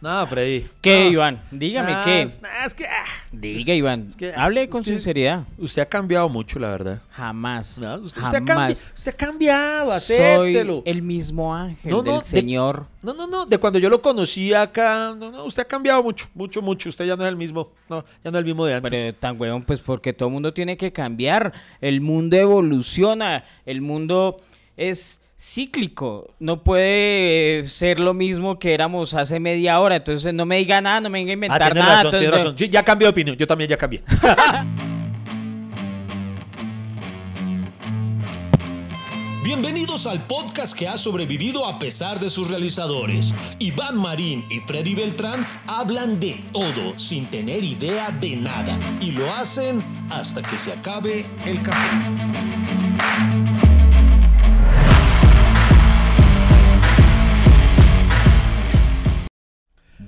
No, Freddy. ¿Qué, No. Iván? Dígame, Nah, ¿qué? es- nah, es que. ah, Diga, Iván. es que- Hable con sinceridad. Usted ha cambiado mucho, la verdad. Jamás. No, usted, usted ha cambi- jamás. usted ha cambiado, Soy acéptelo. el mismo ángel No, del de- Señor. No, no, no. De cuando yo lo conocí acá, no, no, usted ha cambiado mucho, mucho, mucho. Usted ya no es el mismo. No, ya no es el mismo de antes. Pero tan huevón, pues porque todo el mundo tiene que cambiar. El mundo evoluciona. El mundo es cíclico. No puede ser lo mismo que éramos hace media hora. Entonces no me diga nada, no me venga a Ah, inventar tiene nada. razón, tiene razón. Sí, ya cambié de opinión. Yo también ya cambié. Bienvenidos al podcast que ha sobrevivido a pesar de sus realizadores. Iván Marín y Freddy Beltrán hablan de todo sin tener idea de nada y lo hacen hasta que se acabe el café.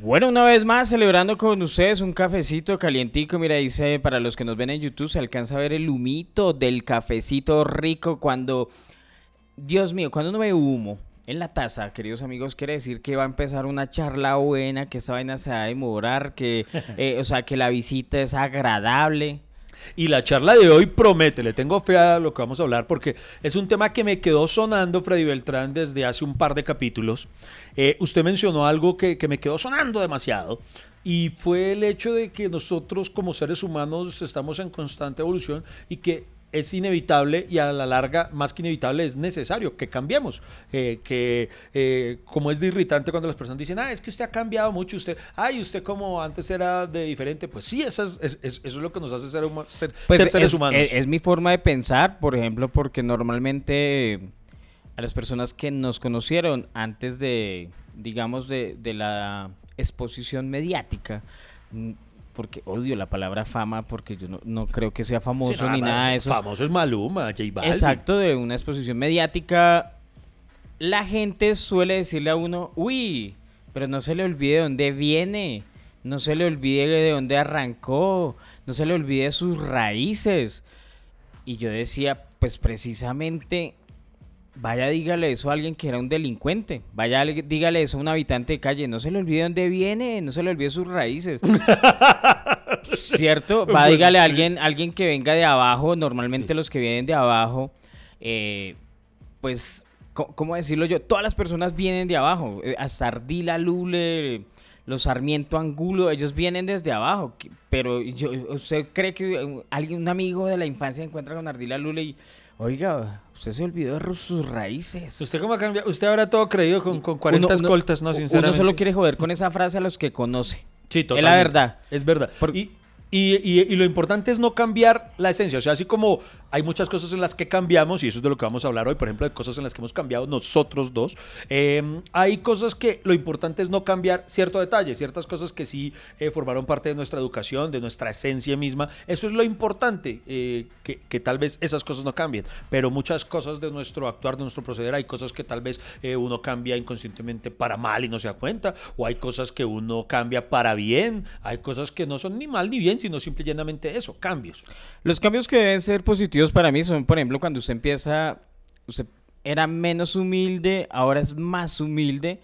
Bueno, una vez más, celebrando con ustedes un cafecito calientico. Mira, dice, para los que nos ven en YouTube, se alcanza a ver el humito del cafecito rico cuando... Dios mío, cuando uno ve humo en la taza, queridos amigos, quiere decir que va a empezar una charla buena, que esa vaina se va a demorar, que, eh, o sea, que la visita es agradable. Y la charla de hoy promete, le tengo fe a lo que vamos a hablar porque es un tema que me quedó sonando, Freddy Beltrán, desde hace un par de capítulos. Eh, usted mencionó algo que, que me quedó sonando demasiado y fue el hecho de que nosotros como seres humanos estamos en constante evolución y que es inevitable y a la larga, más que inevitable, es necesario que cambiemos. Eh, que eh, como es de irritante cuando las personas dicen, ah, es que usted ha cambiado mucho, usted, ay, usted como antes era de diferente. Pues sí, eso es, es- es- eso es lo que nos hace ser, huma- ser- Pues ser seres es, humanos. es- mi forma de pensar, por ejemplo, porque normalmente eh, a las personas que nos conocieron antes de, digamos, de, de la exposición mediática, porque odio la palabra fama, porque yo no, no creo que sea famoso Sí, ni nada de eso. Famoso es Maluma, J Balvin. Exacto, de una exposición mediática, la gente suele decirle a uno, uy, pero no se le olvide de dónde viene, no se le olvide de dónde arrancó, no se le olvide sus raíces. Y yo decía, pues precisamente, vaya dígale eso a alguien que era un delincuente, vaya dígale eso a un habitante de calle, no se le olvide de dónde viene, no se le olvide sus raíces. ¿Cierto? Va, Pues dígale a alguien, alguien que venga de abajo, normalmente Sí. los que vienen de abajo, eh, pues, ¿cómo decirlo yo? Todas las personas vienen de abajo, eh, hasta Ardila Lule, los Sarmiento Angulo, ellos vienen desde abajo, pero yo, ¿usted cree que alguien, un amigo de la infancia encuentra con Ardila Lule y, oiga, usted se olvidó de sus raíces? ¿Usted cómo ha cambiado? Usted habrá todo creído con, con 40 Uno- uno- escoltas, ¿no? Uno Sinceramente. solo quiere joder con esa frase a los que conoce. Sí, Es la totalmente. verdad. Es verdad. Y, y- y- y lo importante es no cambiar la esencia. O sea, así como hay muchas cosas en las que cambiamos, y eso es de lo que vamos a hablar hoy, por ejemplo, de cosas en las que hemos cambiado nosotros dos, eh, hay cosas que lo importante es no cambiar cierto detalle, ciertas cosas que sí eh, formaron parte de nuestra educación, de nuestra esencia misma. Eso es lo importante, eh, que, que tal vez esas cosas no cambien, pero muchas cosas de nuestro actuar, de nuestro proceder, hay cosas que tal vez eh, uno cambia inconscientemente para mal y no se da cuenta, o hay cosas que uno cambia para bien, hay cosas que no son ni mal ni bien, sino simple y llanamente eso, cambios. Los cambios que deben ser positivos para mí son, por ejemplo, cuando usted empieza, usted era menos humilde, ahora es más humilde,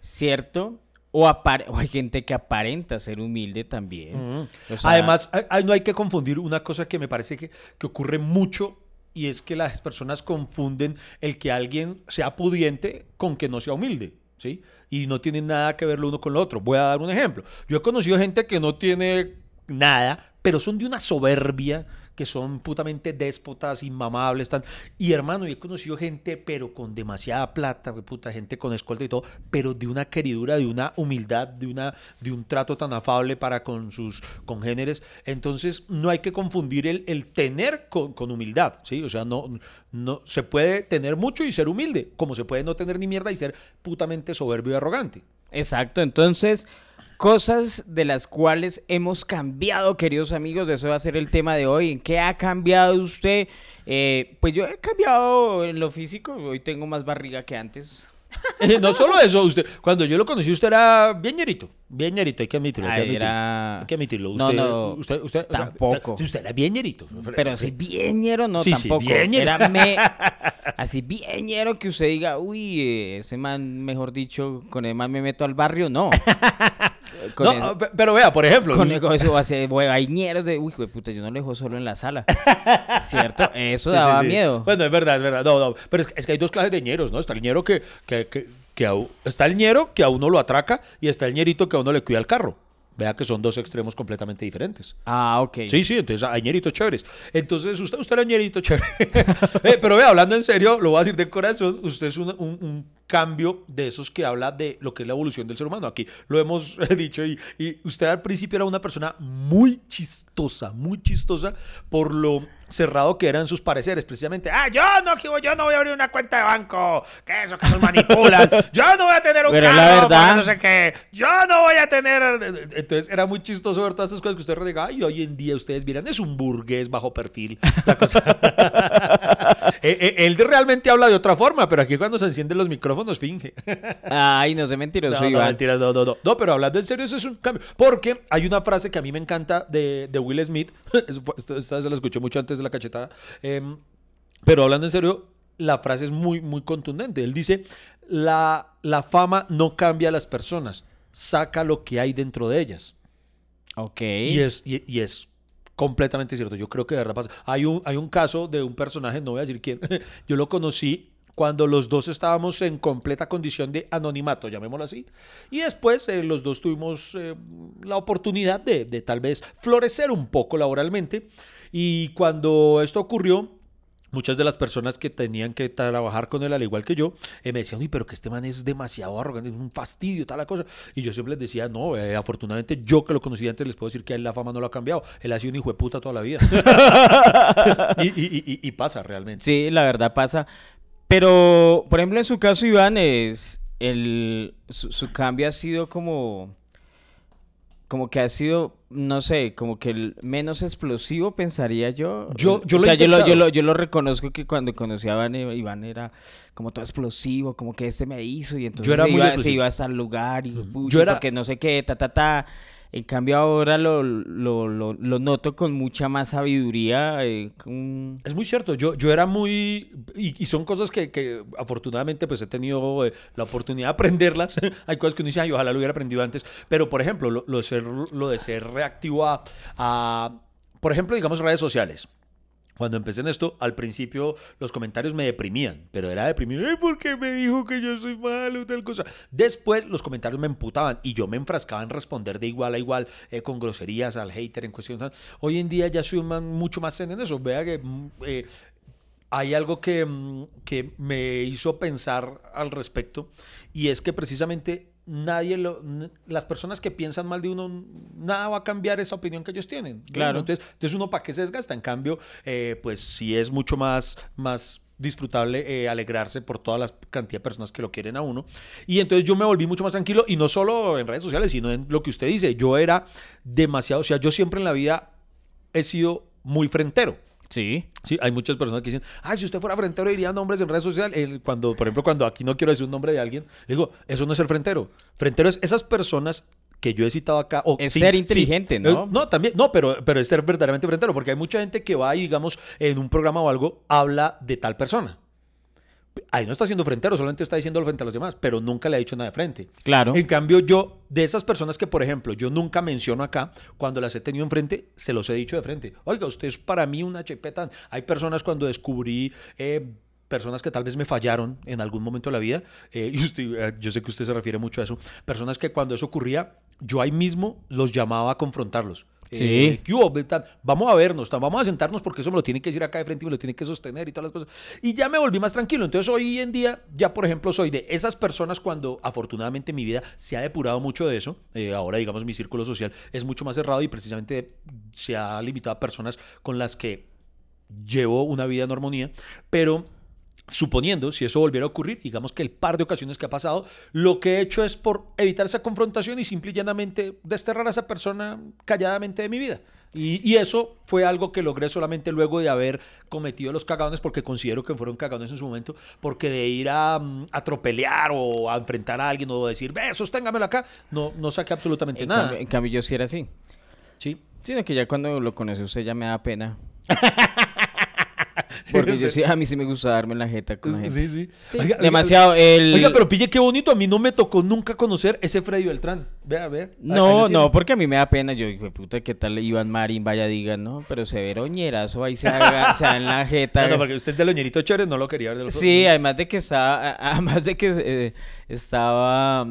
¿cierto? O, o hay gente que aparenta ser humilde también. O sea, Además, hay- hay- no hay que confundir una cosa que me parece que, que ocurre mucho y es que las personas confunden el que alguien sea pudiente con que no sea humilde, ¿sí? Y no tiene nada que ver lo uno con lo otro. Voy a dar un ejemplo. Yo he conocido gente que no tiene nada, pero son de una soberbia que son putamente déspotas, inmamables, tan... Y hermano, yo he conocido gente, pero con demasiada plata, puta, gente con escolta y todo, pero de una queridura, de una humildad, de, una, de un trato tan afable para con sus congéneres. Entonces, no hay que confundir el, el tener con, con humildad, ¿sí? O sea, no, no, se puede tener mucho y ser humilde, como se puede no tener ni mierda y ser putamente soberbio y arrogante. Exacto, entonces, cosas de las cuales hemos cambiado, queridos amigos, eso va a ser el tema de hoy. ¿En qué ha cambiado usted? Eh, pues yo he cambiado en lo físico, hoy tengo más barriga que antes. No solo eso, usted, cuando yo lo conocí, usted era bien ñerito. Bien ñerito, hay que admitirlo. Hay que admitirlo. era- Hay que admitirlo. Usted, no, usted, tampoco. usted, usted era bien ñerito. Pero así bien ñero, no, Sí, sí, tampoco. bien ñero. Era me- así bien ñero que usted diga, uy, eh, ese man, mejor dicho, con el man me meto al barrio, no. Con No, eso, pero vea, por ejemplo. con usted- eso, va a ser, de, uy, puta, yo no lo dejo solo en la sala. ¿Cierto? Eso Sí, daba sí. miedo. Bueno, es verdad, es verdad. No, no. Pero es que, es que hay dos clases de ñeros, ¿no? Está el ñero que, que, que, que a está el ñero que a uno lo atraca y está el ñerito que a uno le cuida el carro. Vea que son dos extremos completamente diferentes. Ah, ok. Sí, sí, entonces hay ñeritos chéveres. Entonces, usted, usted era ñerito chévere. Eh, pero vea, hablando en serio, lo voy a decir de corazón, usted es un, un- un cambio de esos que habla de lo que es la evolución del ser humano. Aquí lo hemos dicho y, y usted al principio era una persona muy chistosa, muy chistosa por lo cerrado que eran sus pareceres, precisamente. Ah, yo no, yo no voy a abrir una cuenta de banco, que eso que nos manipulan. Yo no voy a tener un Pero la carro, verdad- porque no sé qué. Yo no voy a tener. Entonces era muy chistoso ver todas esas cosas que usted renegaba. Y hoy en día ustedes miran, es un burgués bajo perfil. La cosa. Eh, eh, Él realmente habla de otra forma, pero aquí cuando se encenden los micrófonos finge. Ay, no sé mentiroso, No, no, mentiras, no, no, no. No, pero hablando en serio, eso es un cambio. Porque hay una frase que a mí me encanta de, de Will Smith. Esta se la escuché mucho antes de la cachetada. Em, pero hablando en serio, la frase es muy, muy contundente. Él dice, la, la fama no cambia a las personas, saca lo que hay dentro de ellas. Ok. Y es, y, y es completamente cierto. Yo creo que de verdad pasa. Hay un, hay un caso de un personaje, no voy a decir quién, yo lo conocí cuando los dos estábamos en completa condición de anonimato, llamémoslo así. Y después eh, los dos tuvimos eh, la oportunidad de, de tal vez florecer un poco laboralmente. Y cuando esto ocurrió, Muchas de las personas que tenían que trabajar con él, al igual que yo, eh, me decían, uy, pero que este man es demasiado arrogante, es un fastidio, tal la cosa. Y yo siempre les decía, no, eh, afortunadamente yo que lo conocí antes les puedo decir que a él la fama no lo ha cambiado. Él ha sido un hijo de puta toda la vida. y, y- y- y pasa realmente. Sí, la verdad pasa. Pero, por ejemplo, en su caso, Iván, es el, su, su cambio ha sido como, como que ha sido, no sé, como que el menos explosivo, pensaría yo. Yo- yo o lo sea, yo lo, yo, lo, yo lo reconozco que cuando conocí a Iván, Iván era como todo explosivo, como que este me hizo y entonces era se, muy iba, se iba hasta el lugar y Yo era- porque no sé qué, ta, ta, ta. En cambio ahora lo, lo, lo, noto con mucha más sabiduría, eh, con- Es muy cierto, yo, yo era muy... Y, son cosas que, que afortunadamente pues he tenido eh, la oportunidad de aprenderlas. Hay cosas que uno dice, ay, ojalá lo hubiera aprendido antes. Pero, por ejemplo, lo, lo de, ser, lo de ser reactivo a, a, por ejemplo, digamos, redes sociales. Cuando empecé en esto, al principio los comentarios me deprimían, pero era deprimido, "Ay, ¿por qué me dijo que yo soy malo? Tal cosa. Después los comentarios me emputaban y yo me enfrascaba en responder de igual a igual eh, con groserías al hater en cuestión. Hoy en día ya soy man mucho más zen en eso. Vea que mm, eh, hay algo que, mm, que me hizo pensar al respecto y es que precisamente nadie lo, las personas que piensan mal de uno nada va a cambiar esa opinión que ellos tienen ¿no? Claro. entonces, entonces uno para qué se desgasta en cambio eh, pues sí es mucho más más disfrutable eh, alegrarse por toda la cantidad de personas que lo quieren a uno y entonces yo me volví mucho más tranquilo y no solo en redes sociales sino en lo que usted dice yo era demasiado o sea yo siempre en la vida he sido muy frentero Sí. Sí, hay muchas personas que dicen, ay, si usted fuera frentero diría nombres en redes sociales. El- Cuando, por ejemplo, cuando aquí no quiero decir un nombre de alguien, le digo, eso no es ser frentero. Frentero es esas personas que yo he citado acá. o- Es sí, ser sí. inteligente, ¿no? Eh, no, también, no, pero, pero es ser verdaderamente frentero, porque hay mucha gente que va y, digamos, en un programa o algo, habla de tal persona. Ahí no está siendo frentero, solamente está diciéndolo frente a los demás, pero nunca le ha dicho nada de frente. Claro. En cambio, yo, de esas personas que, por ejemplo, yo nunca menciono acá, cuando las he tenido enfrente, se los he dicho de frente. Oiga, usted es para mí una chepeta. Hay personas cuando descubrí eh, personas que tal vez me fallaron en algún momento de la vida, eh, y usted- eh, yo sé que usted se refiere mucho a eso, personas que cuando eso ocurría, yo ahí mismo los llamaba a confrontarlos. Sí. Eh, ¿qué hubo? Tan- Vamos a vernos, vamos a sentarnos porque eso me lo tiene que decir acá de frente y me lo tiene que sostener y todas las cosas. Y ya me volví más tranquilo. Entonces hoy en día, ya por ejemplo, soy de esas personas cuando afortunadamente mi vida se ha depurado mucho de eso. Eh, ahora, digamos, mi círculo social es mucho más cerrado y precisamente se ha limitado a personas con las que llevo una vida en armonía. Pero suponiendo, si eso volviera a ocurrir, digamos que el par de ocasiones que ha pasado, lo que he hecho es por evitar esa confrontación y simple y llanamente desterrar a esa persona calladamente de mi vida. Y, y eso fue algo que logré solamente luego de haber cometido los cagadones, porque considero que fueron cagadones en su momento, porque de ir a, mm, a tropelear o a enfrentar a alguien o decir, ve, sosténgamelo acá, no, no saqué absolutamente En nada. cambio, en cambio, yo sí era así. Sí. Sino que ya cuando lo conoce usted ya me da pena. Porque yo sí, a mí sí me gusta darme la jeta con la gente. Sí, sí. Sí, Oiga, demasiado. el... Oiga, pero pille qué bonito. A mí no me tocó nunca conocer ese Freddy Beltrán. Vea, vea. Ahí- ahí No, no, porque a mí me da pena. Yo, hijo de puta, ¿qué tal Iván Marín? Vaya, diga, no, pero se ve oñerazo ahí se haga, se en la jeta. No, no, porque usted es del Oñerito Chores, no lo quería ver de los Sí, además de que estaba, además de que eh, estaba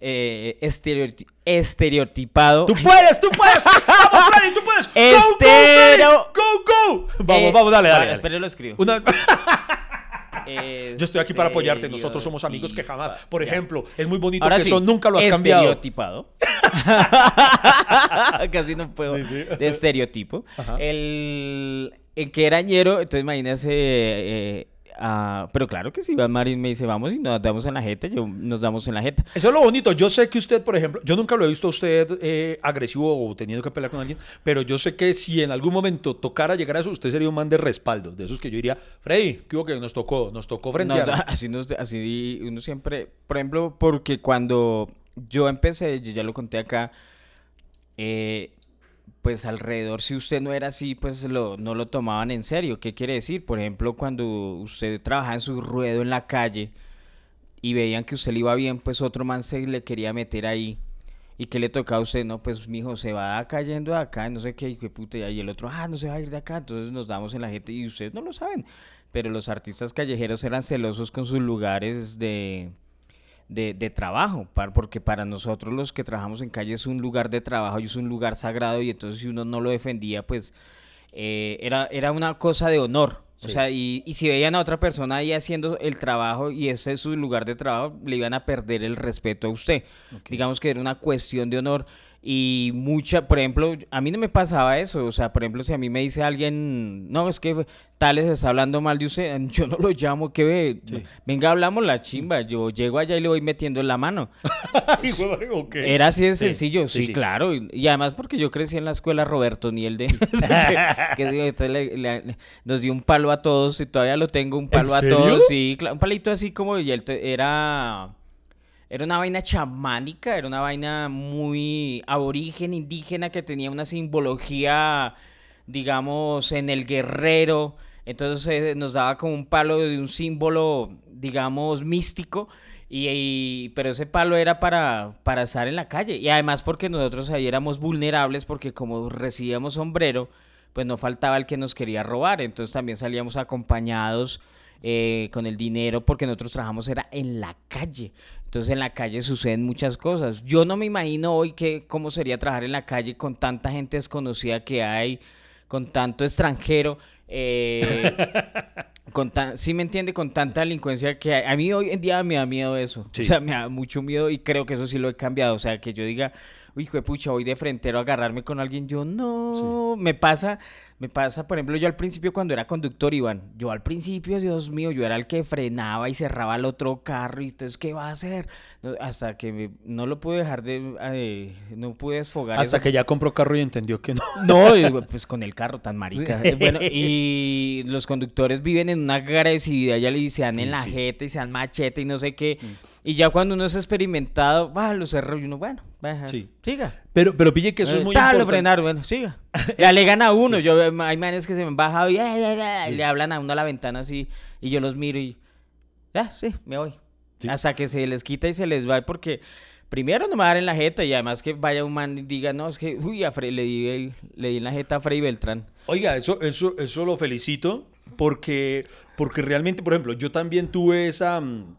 eh, estereoti- estereotipado. ¡Tú puedes, tú puedes! ¡Vamos, Freddy, tú puedes! ¡Go, Estero- go, Freddy! ¡Go, go! Vamos, Eh, vamos, dale, dale. bueno, dale. lo escribo. Una- Yo estoy aquí para apoyarte. Nosotros somos amigos que jamás. Por ejemplo, es muy bonito Ahora que sí, eso nunca lo has cambiado. Estereotipado. Casi no puedo. Sí, sí. De estereotipo. Ajá. El, el que era ñero, entonces imagínese. eh, ah, pero claro que si Iván Marín me dice vamos y nos damos en la jeta, yo nos damos en la jeta. Eso es lo bonito. Yo sé que usted, por ejemplo, yo nunca lo he visto a usted eh, agresivo o teniendo que pelear con alguien, pero yo sé que si en algún momento tocara llegar a eso, usted sería un man de respaldo. De esos que yo diría, Freddy, ¿qué hubo que nos tocó? Nos tocó No, frentear. así, nos- así uno siempre, por ejemplo, porque cuando yo empecé, yo ya lo conté acá, eh, pues alrededor, si usted no era así, pues lo, no lo tomaban en serio. ¿Qué quiere decir? Por ejemplo, cuando usted trabajaba en su ruedo en la calle y veían que usted le iba bien, pues otro man se le quería meter ahí. ¿Y qué le tocaba a usted? No, pues mijo, se va cayendo de acá, no sé qué, y qué puta, y el otro, ah, no se va a ir de acá, entonces nos damos en la gente, y ustedes no lo saben, pero los artistas callejeros eran celosos con sus lugares de, de, de trabajo, porque para nosotros los que trabajamos en calle es un lugar de trabajo y es un lugar sagrado, y entonces si uno no lo defendía, pues eh, era, era una cosa de honor. O sea, y, y si veían a otra persona ahí haciendo el trabajo y ese es su lugar de trabajo, le iban a perder el respeto a usted. Digamos que era una cuestión de honor. Y mucha, por ejemplo, a mí no me pasaba eso. O sea, por ejemplo, si a mí me dice alguien, no, es que Tales está hablando mal de usted, yo no lo llamo, que ve, Sí. venga, hablamos la chimba. Yo llego allá y le voy metiendo en la mano. Ay, güey, ok. Era así de sencillo, sí, sí, sí. claro. Y, y además porque yo crecí en la escuela Roberto Niel de... que, que le- le- nos dio un palo a todos y todavía lo tengo, un palo a serio? todos. Sí, un palito así como... Y él te- era... Era una vaina chamánica, era una vaina muy aborigen, indígena, que tenía una simbología, digamos, en el guerrero. Entonces eh, nos daba como un palo de un símbolo, digamos, místico. Y, pero ese palo era para, para estar en la calle. Y además porque nosotros ahí éramos vulnerables porque como recibíamos sombrero, pues no faltaba el que nos quería robar. Entonces también salíamos acompañados eh, con el dinero porque nosotros trabajamos era en la calle. Entonces en la calle suceden muchas cosas. Yo no me imagino hoy que cómo sería trabajar en la calle con tanta gente desconocida que hay, con tanto extranjero. eh, con tan, sí me entiende, con tanta delincuencia que hay. A mí hoy en día me da miedo eso. Sí. O sea, me da mucho miedo y creo que eso sí lo he cambiado. O sea, que yo diga, hijo de pucha, voy de frentero a agarrarme con alguien. Yo no. Me pasa, me pasa, por ejemplo, yo al principio cuando era conductor, Iván, yo al principio, Dios mío, yo era el que frenaba y cerraba el otro carro y entonces, ¿qué va a hacer? No, hasta que me- no lo pude dejar de, eh, no pude desfogar. Hasta eso. que ya compró carro y entendió que no. No, pues con el carro tan marica. Eh, Bueno, y los conductores viven en una agresividad, ya le se dan en la Sí. jeta y se dan machete y no sé qué. Y ya cuando uno es experimentado, va, los errores y uno, bueno, va, Sí. siga. Pero, pero pille que eso Eh, es muy ta, lo importante. frenaron, bueno, siga. Le alegan a uno, yo eh, hay manes que se me han bajado y, le hablan a uno a la ventana así y yo los miro y ya, sí, me voy. Hasta que se les quita y se les va porque primero no me a dar en la jeta y además que vaya un man y diga, no, es que, uy, a Fre- le, di, le di en la jeta a Frei Beltrán. Oiga, eso, eso, eso lo felicito porque, porque realmente, por ejemplo, yo también tuve esa, mm,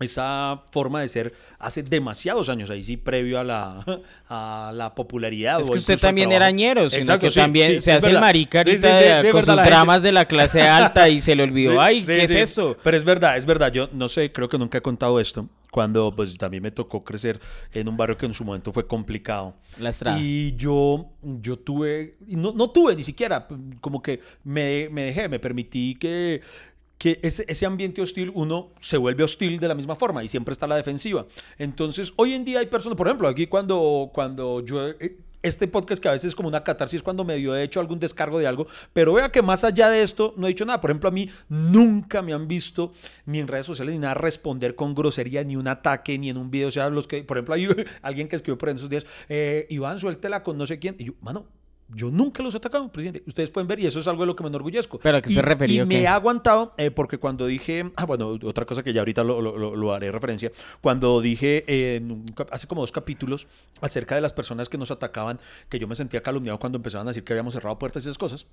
esa forma de ser hace demasiados años, ahí sí, previo a la, a la popularidad. Es que usted también era ñero, sino Exacto, que sí, también sí, se hace el verdad. marica Sí, de- es con verdad, sus la gente- dramas de la clase alta y se le olvidó, ay, ¿qué es esto? Pero es verdad, es verdad. Yo no sé, creo que nunca he contado esto. Cuando pues también me tocó crecer en un barrio que en su momento fue complicado. La estrada. Y yo, yo tuve, no, no tuve ni siquiera, como que me, me dejé, me permití que, que ese, ambiente hostil uno se vuelve hostil de la misma forma y siempre está la defensiva. Entonces, hoy en día hay personas, por ejemplo, aquí cuando, cuando yo... eh, este podcast que a veces es como una catarsis cuando medio he hecho algún descargo de algo, pero vea que más allá de esto no he dicho nada. Por ejemplo, a mí nunca me han visto ni en redes sociales ni nada responder con grosería, ni un ataque, ni en un video. O sea, los que, por ejemplo, hay alguien que escribió por esos días, eh, Iván, suéltela con no sé quién. Y yo, mano, yo nunca los he atacado, presidente. Ustedes pueden ver y eso es algo de lo que me enorgullezco. ¿Pero a qué y, se refería Y me he aguantado eh, porque cuando dije, ah, bueno, otra cosa que ya ahorita lo, lo- lo- haré referencia, cuando dije eh, hace como dos capítulos acerca de las personas que nos atacaban, que yo me sentía calumniado cuando empezaban a decir que habíamos cerrado puertas y esas cosas.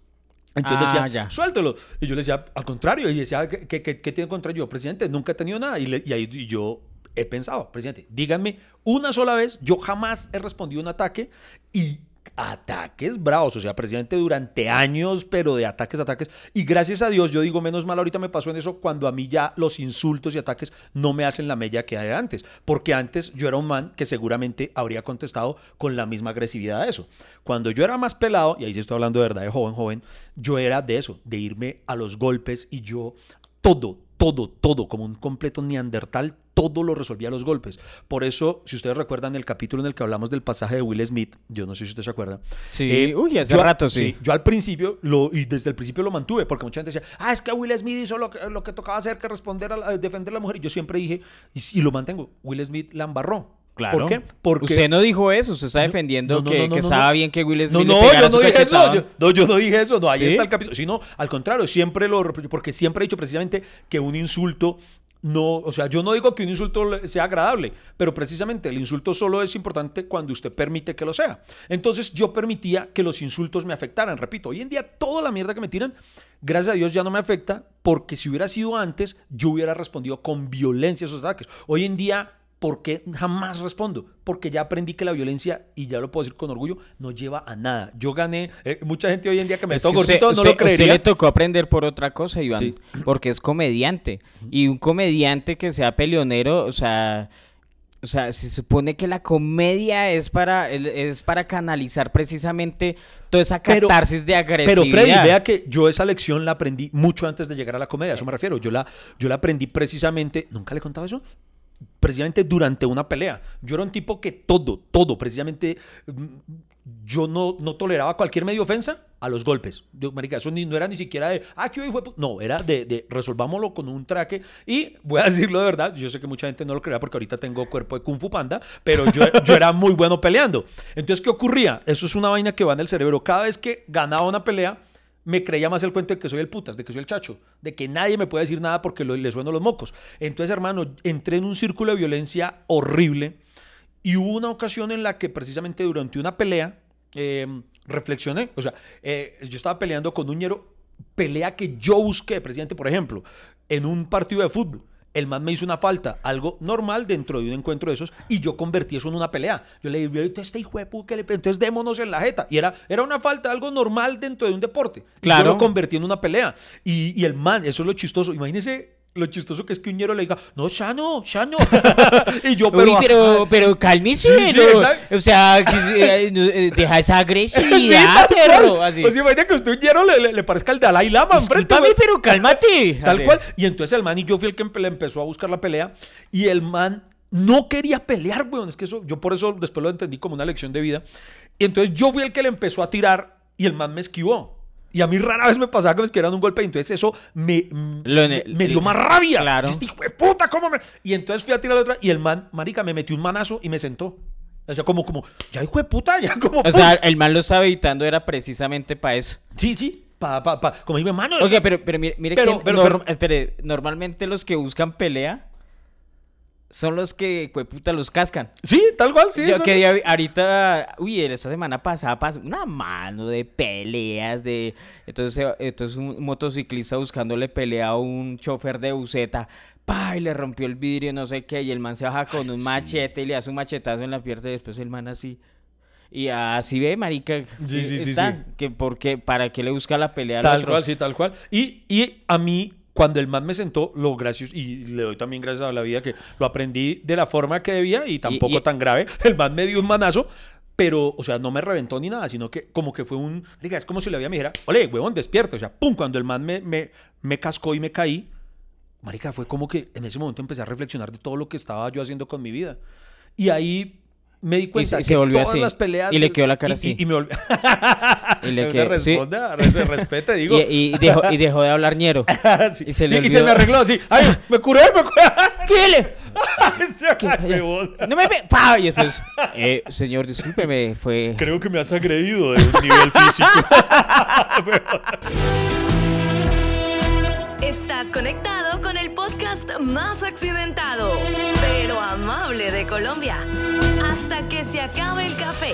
Entonces Ah, decía, ya. suéltelo. Y yo le decía, al contrario. Y decía, ¿qué, qué, qué- qué tiene contra yo? Presidente, nunca he tenido nada. Y, le- y ahí y yo he pensado, presidente, díganme una sola vez, yo jamás he respondido un ataque y ataques bravos, o sea, presidente, durante años, pero de ataques, ataques. Y gracias a Dios, yo digo, menos mal, ahorita me pasó en eso cuando a mí ya los insultos y ataques no me hacen la mella que era antes. Porque antes yo era un man que seguramente habría contestado con la misma agresividad a eso. Cuando yo era más pelado, y ahí sí estoy hablando de verdad de joven, joven, yo era de eso, de irme a los golpes y yo todo, todo, todo, como un completo neandertal, todo lo resolvía a los golpes. Por eso, si ustedes recuerdan el capítulo en el que hablamos del pasaje de Will Smith, yo no sé si ustedes se acuerdan. Sí, uy, hace yo- rato, sí. Yo al principio, lo, y desde el principio lo mantuve, porque mucha gente decía, ah, es que Will Smith hizo lo que, lo que tocaba hacer, que responder a, la- defender a la mujer. Y yo siempre dije, y, y lo mantengo, Will Smith la embarró. Claro. ¿Por qué? Porque... Usted no dijo eso, usted está No, defendiendo no, no, que, no, no, que no, estaba no. bien que Will No, Smith no, pegara yo no dije eso. Yo, no, yo no dije eso. No, ahí ¿Sí? está el capítulo. Sino, al contrario, siempre lo porque siempre he dicho precisamente que un insulto no, o sea, yo no digo que un insulto sea agradable, pero precisamente el insulto solo es importante cuando usted permite que lo sea. Entonces yo permitía que los insultos me afectaran. Repito, hoy en día toda la mierda que me tiran, gracias a Dios ya no me afecta, porque si hubiera sido antes, yo hubiera respondido con violencia a esos ataques. Hoy en día ¿Por qué jamás respondo? Porque ya aprendí que la violencia, y ya lo puedo decir con orgullo, no lleva a nada. Yo gané, eh, mucha gente hoy en día que me Es gordito no usted- lo creería. usted le tocó aprender por otra cosa, Iván, Sí. porque es comediante. Y un comediante que sea peleonero, o sea, o sea, se supone que la comedia es para, es para canalizar precisamente toda esa Pero- catarsis de Pero agresividad. Freddy, vea que yo esa lección la aprendí mucho antes de llegar a la comedia, a eso me refiero. Yo la, yo la aprendí precisamente, ¿nunca le he contado eso? Precisamente durante una pelea. Yo era un tipo que todo, todo, precisamente, mm, yo no, no toleraba cualquier medio ofensa a los golpes. Marica, eso no era ni siquiera de, ah, fue... pu-". No, era de, de resolvámoslo con un traque. Y voy a decirlo de verdad, yo sé que mucha gente no lo creerá porque ahorita tengo cuerpo de Kung Fu Panda, pero yo, yo era muy bueno peleando. Entonces, ¿qué ocurría? Eso es una vaina que va en el cerebro. Cada vez que ganaba una pelea, me creía más el cuento de que soy el putas, de que soy el chacho, de que nadie me puede decir nada porque lo- le sueno los mocos. Entonces, hermano, entré en un círculo de violencia horrible y hubo una ocasión en la que precisamente durante una pelea eh, reflexioné, o sea, eh, yo estaba peleando con un ñero, pelea que yo busqué, presidente, por ejemplo, en un partido de fútbol. El man me hizo una falta, algo normal dentro de un encuentro de esos, y yo convertí eso en una pelea. Yo le dije, "Ahorita este hijo de puta que le pe- entonces démonos en la jeta. Y era, era una falta, algo normal dentro de un deporte. Claro. Yo lo convertí en una pelea. Y, y el man, eso es lo chistoso. Imagínese lo chistoso que es que un ñero le diga, no, Shano, Shano. y yo, Uy, pero. pero, pero cálmese, Sí, sí, no, exacto. o sea, que, eh, no, eh, deja esa agresividad, cual. así. O sea, imagínate que usted un ñero le, le- le parezca el Dalai Lama enfrente, pero cálmate. Tal Así. cual. Y entonces el man y yo fui el que le empezó a buscar la pelea. Y el man no quería pelear, weón. Es que eso, yo por eso después lo entendí como una lección de vida. Y entonces yo fui el que le empezó a tirar y el man me esquivó. Y a mí rara vez me pasaba que me esquivaran un golpe y entonces eso me, Lo- me, me dio más rabia. Claro. Y este hijo de puta, ¿cómo me...? Y entonces fui a tirar la otra y el man, marica, me metió un manazo y me sentó. O sea, como, como, ya hijo de puta, ya como... O sea, el mal lo estaba evitando era precisamente para eso. sí, sí, pa, pa, pa, como dime, mano. Ok, pero, pero mire, mire Pero- que pero- norm- pero- espere, normalmente los que buscan pelea son los que, puta, los cascan. Sí, tal cual, sí. Yo que ahorita, uy, esta semana pasada pasó una mano de peleas, de... Entonces, eh, entonces un motociclista buscándole pelea a un chofer de buseta, pa, y le rompió el vidrio, no sé qué, y el man se baja con un machete y le hace un machetazo en la pierna y después el man así... Y así ve, marica. Sí, sí, sí, está, sí. Que porque, ¿Para qué le busca la pelea al Tal otro? cual, sí, tal cual. Y, y a mí, cuando el man me sentó, lo gracioso, y le doy también gracias a la vida que lo aprendí de la forma que debía y tampoco y- tan grave. El man me dio un manazo, pero, o sea, no me reventó ni nada, sino que como que fue un. Diga, es como si la vida me dijera, ole, huevón, despierta. O sea, pum, cuando el man me, me, me cascó y me caí, marica, fue como que en ese momento empecé a reflexionar de todo lo que estaba yo haciendo con mi vida. Y ahí me di cuenta se- que se volvió todas así. las peleas... Y le quedó la cara y- así. Y, y me volvió... Y le quedó- sí. responda, se respete, digo. Y, y dejó, y dejó de hablar ñero. Sí, y se sí, le y se me arregló así. ¡Ay, me curé, me curé! ¿Qué le? No me ve. Y después, eh, señor, discúlpeme, fue. Creo que me has agredido de un nivel físico. Estás conectado con el podcast más accidentado, pero amable de Colombia. Se acabe el café.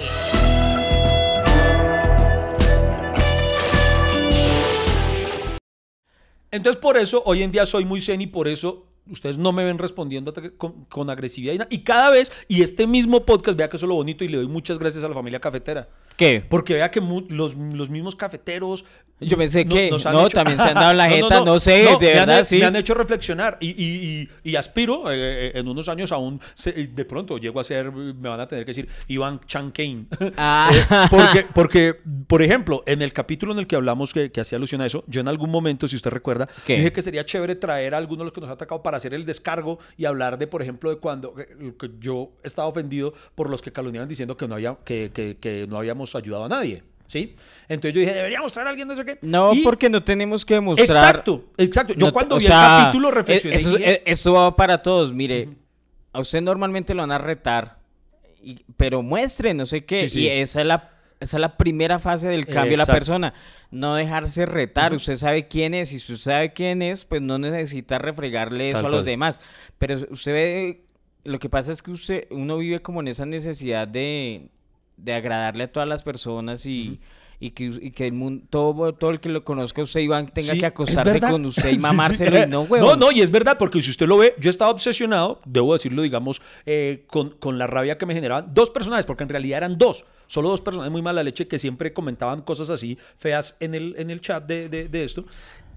Entonces, por eso, hoy en día soy muy zen y por eso ustedes no me ven respondiendo con, con agresividad. Y cada vez, y este mismo podcast, vea que eso es lo bonito y le doy muchas gracias a la familia cafetera. ¿Qué? Porque vea que los, los mismos cafeteros. Yo pensé no- que no, también se han dado la No, jeta, no, sé, de me han- verdad, sí. Me han hecho reflexionar y, y- y- y aspiro, eh, eh, en unos años aún, se- de pronto llego a ser, me van a tener que decir Iván Chan Kane. Ah. Eh, porque, porque, por ejemplo, en el capítulo en el que hablamos que, que hacía alusión a eso, yo en algún momento, si usted recuerda, ¿Qué? dije que sería chévere traer a algunos de los que nos ha atacado para hacer el descargo y hablar de, por ejemplo, de cuando eh, que yo estaba ofendido por los que calumniaban diciendo que no, había, que, que- que no habíamos ayudado a nadie. ¿Sí? Entonces yo dije, deberíamos traer a alguien, no sé qué. No, Y- porque no tenemos que demostrar. Exacto, exacto. Yo No, cuando vi sea, el capítulo e- reflexioné. Eso, dije, e- eso va para todos. Mire, a usted normalmente lo van a retar, y- pero muestre, no sé qué. Sí, sí. Y esa es la. Esa es la primera fase del cambio de la persona. No dejarse retar. Usted sabe quién es. Y si usted sabe quién es, pues no necesita refregarle eso Tal a los cual. demás. Pero usted ve. Lo que pasa es que usted, uno vive como en esa necesidad de, de agradarle a todas las personas y, y que, y que el mundo, todo, todo el que lo conozca usted, Iván, tenga Sí, que acostarse con usted y Sí, sí. mamárselo y no, No, huevón. no, y es verdad, porque si usted lo ve, yo estaba obsesionado, debo decirlo, digamos, eh, con, con la rabia que me generaban dos personajes, porque en realidad eran dos, solo dos personajes muy mala leche que siempre comentaban cosas así feas en el, en el chat de, de- de esto.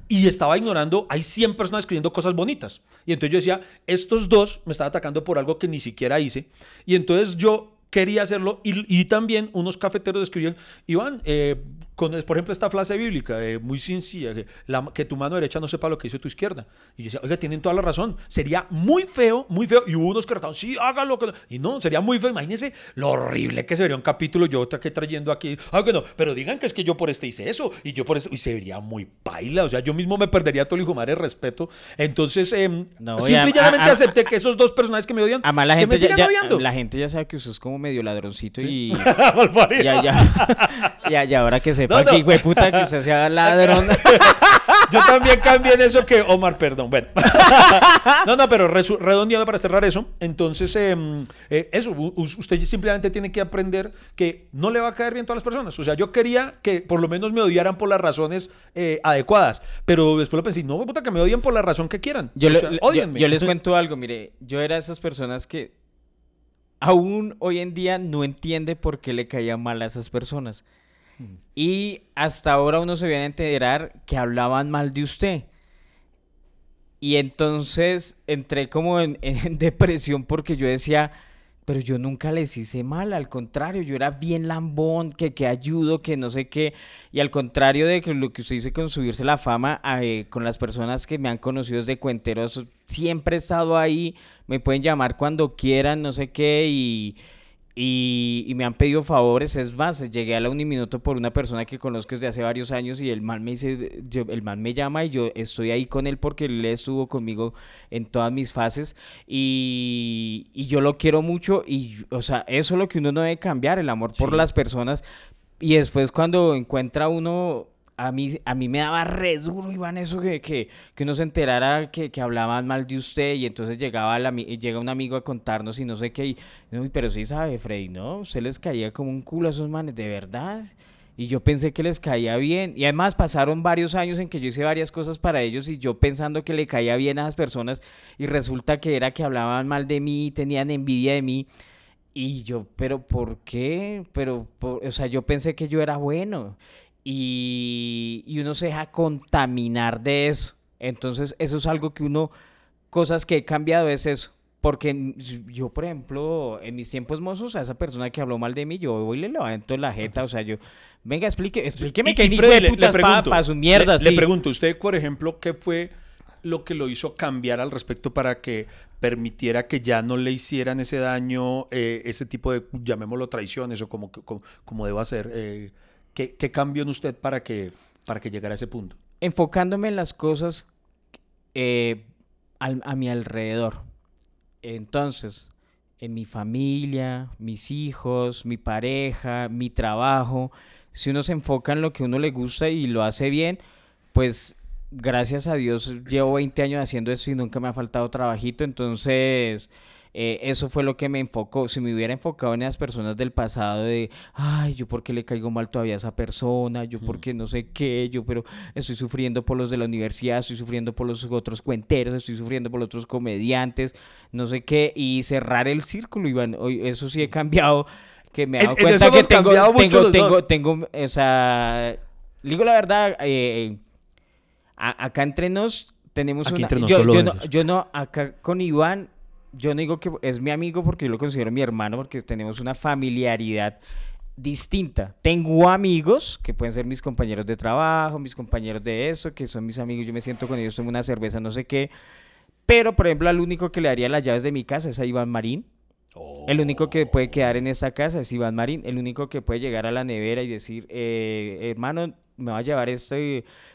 Y estaba ignorando, hay 100 personas escribiendo cosas bonitas. Y entonces yo decía, estos dos me están atacando por algo que ni siquiera hice. Y entonces yo quería hacerlo y, también unos cafeteros escribían, Iván, eh, con, por ejemplo, esta frase bíblica, eh, muy sencilla, que, la- que tu mano derecha no sepa lo que hizo tu izquierda. Y yo decía, oiga, tienen toda la razón, sería muy feo, muy feo. Y hubo unos que retaban, sí, hágalo. que no". Y no, sería muy feo. Imagínense lo horrible que se vería un capítulo yo que trayendo aquí. Ah, que no, pero digan que es que yo por este hice eso y yo por eso. Y se vería muy paila. O sea, yo mismo me perdería todo el hijo madre respeto. Entonces, em, No, y simple y llanamente acepté que esos dos personajes que me odian, Además, la que gente, me ya, sigan ya- odiando. la gente ya sabe que usted es como medio ladroncito y ya, ya, ya, ahora que sepa No, no. que puta que usted sea ladrón. Yo también cambié en eso que Omar, perdón. Bueno. No, no, pero redondeando para cerrar eso. Entonces, em, eh, eso, usted simplemente tiene que aprender que no le va a caer bien a todas las personas. O sea, yo quería que por lo menos me odiaran por las razones eh, adecuadas. Pero después lo pensé, no, puta, que me odien por la razón que quieran. Yo, O le- sea, le- yo- yo les cuento algo, mire, yo era de esas personas que aún hoy en día no entiende por qué le caía mal a esas personas. Y hasta ahora uno se viene a enterar que hablaban mal de usted. Y entonces entré como en, depresión porque yo decía, pero yo nunca les hice mal, al contrario, yo era bien lambón, que, que ayudo, que no sé qué. Y al contrario de lo que usted dice con subirse la fama, eh, con las personas que me han conocido desde cuenteros, siempre he estado ahí, me pueden llamar cuando quieran, no sé qué, y, y, y me han pedido favores. Es más, llegué a la Uniminuto por una persona que conozco desde hace varios años y el man me dice, yo- el man me llama y yo estoy ahí con él porque él estuvo conmigo en todas mis fases y, y yo lo quiero mucho y, o sea, eso es lo que uno no debe cambiar, el amor por Sí. las personas. Y después cuando encuentra uno, a mí, a mí me daba re duro, Iván, eso que, que, que uno se enterara que, que hablaban mal de usted y entonces llegaba, la, llega un amigo a contarnos y no sé qué, y, "Uy, pero sí sabe, Freddy, ¿no? Usted les caía como un culo a esos manes, ¿de verdad? Y yo pensé que les caía bien. Y además pasaron varios años en que yo hice varias cosas para ellos y yo pensando que le caía bien a esas personas y resulta que era que hablaban mal de mí, tenían envidia de mí. Y yo, pero ¿por qué? Pero, por- o sea, yo pensé que yo era bueno. Y, y uno se deja contaminar de eso. Entonces, eso es algo que uno, cosas que he cambiado es eso. Porque yo, por ejemplo, en mis tiempos mozos, a esa persona que habló mal de mí, yo voy y le levanto la jeta. O sea, yo, venga, explique, explíqueme Y- que y Freddy, de le- le putas pregunto, para su mierda. Le, le sí. pregunto, usted, por ejemplo, ¿qué fue lo que lo hizo cambiar al respecto para que permitiera que ya no le hicieran ese daño, eh, ese tipo de, llamémoslo traiciones o como, como, como deba ser? Eh, ¿qué, ¿Qué cambió en usted para que, para que llegara a ese punto? Enfocándome en las cosas eh, a mi alrededor. Entonces, en mi familia, mis hijos, mi pareja, mi trabajo, si uno se enfoca en lo que uno le gusta y lo hace bien, pues gracias a Dios llevo 20 años haciendo eso y nunca me ha faltado trabajito, entonces eh, eso fue lo que me enfocó. Si me hubiera enfocado en las personas del pasado de, ay, yo por qué le caigo mal todavía a esa persona, yo por qué no sé qué, yo pero estoy sufriendo por los de la universidad, estoy sufriendo por los otros cuenteros, estoy sufriendo por los otros comediantes, no sé qué, y cerrar el círculo, Iván, hoy eso sí he cambiado, que me he dado en cuenta que tengo, cambiado mucho tengo, tengo, tengo, o sea, digo la verdad, eh, a- acá entre nos tenemos Aquí una... entre yo, no, yo no, acá con Iván, yo no digo que es mi amigo porque yo lo considero mi hermano porque tenemos una familiaridad distinta. Tengo amigos que pueden ser mis compañeros de trabajo, mis compañeros de eso, que son mis amigos, yo me siento con ellos, tomo una cerveza, no sé qué. Pero, por ejemplo, al único que le daría las llaves de mi casa es a Iván Marín. El único que puede quedar en esta casa es Iván Marín. El único que puede llegar a la nevera y decir, eh, hermano, me va a llevar esto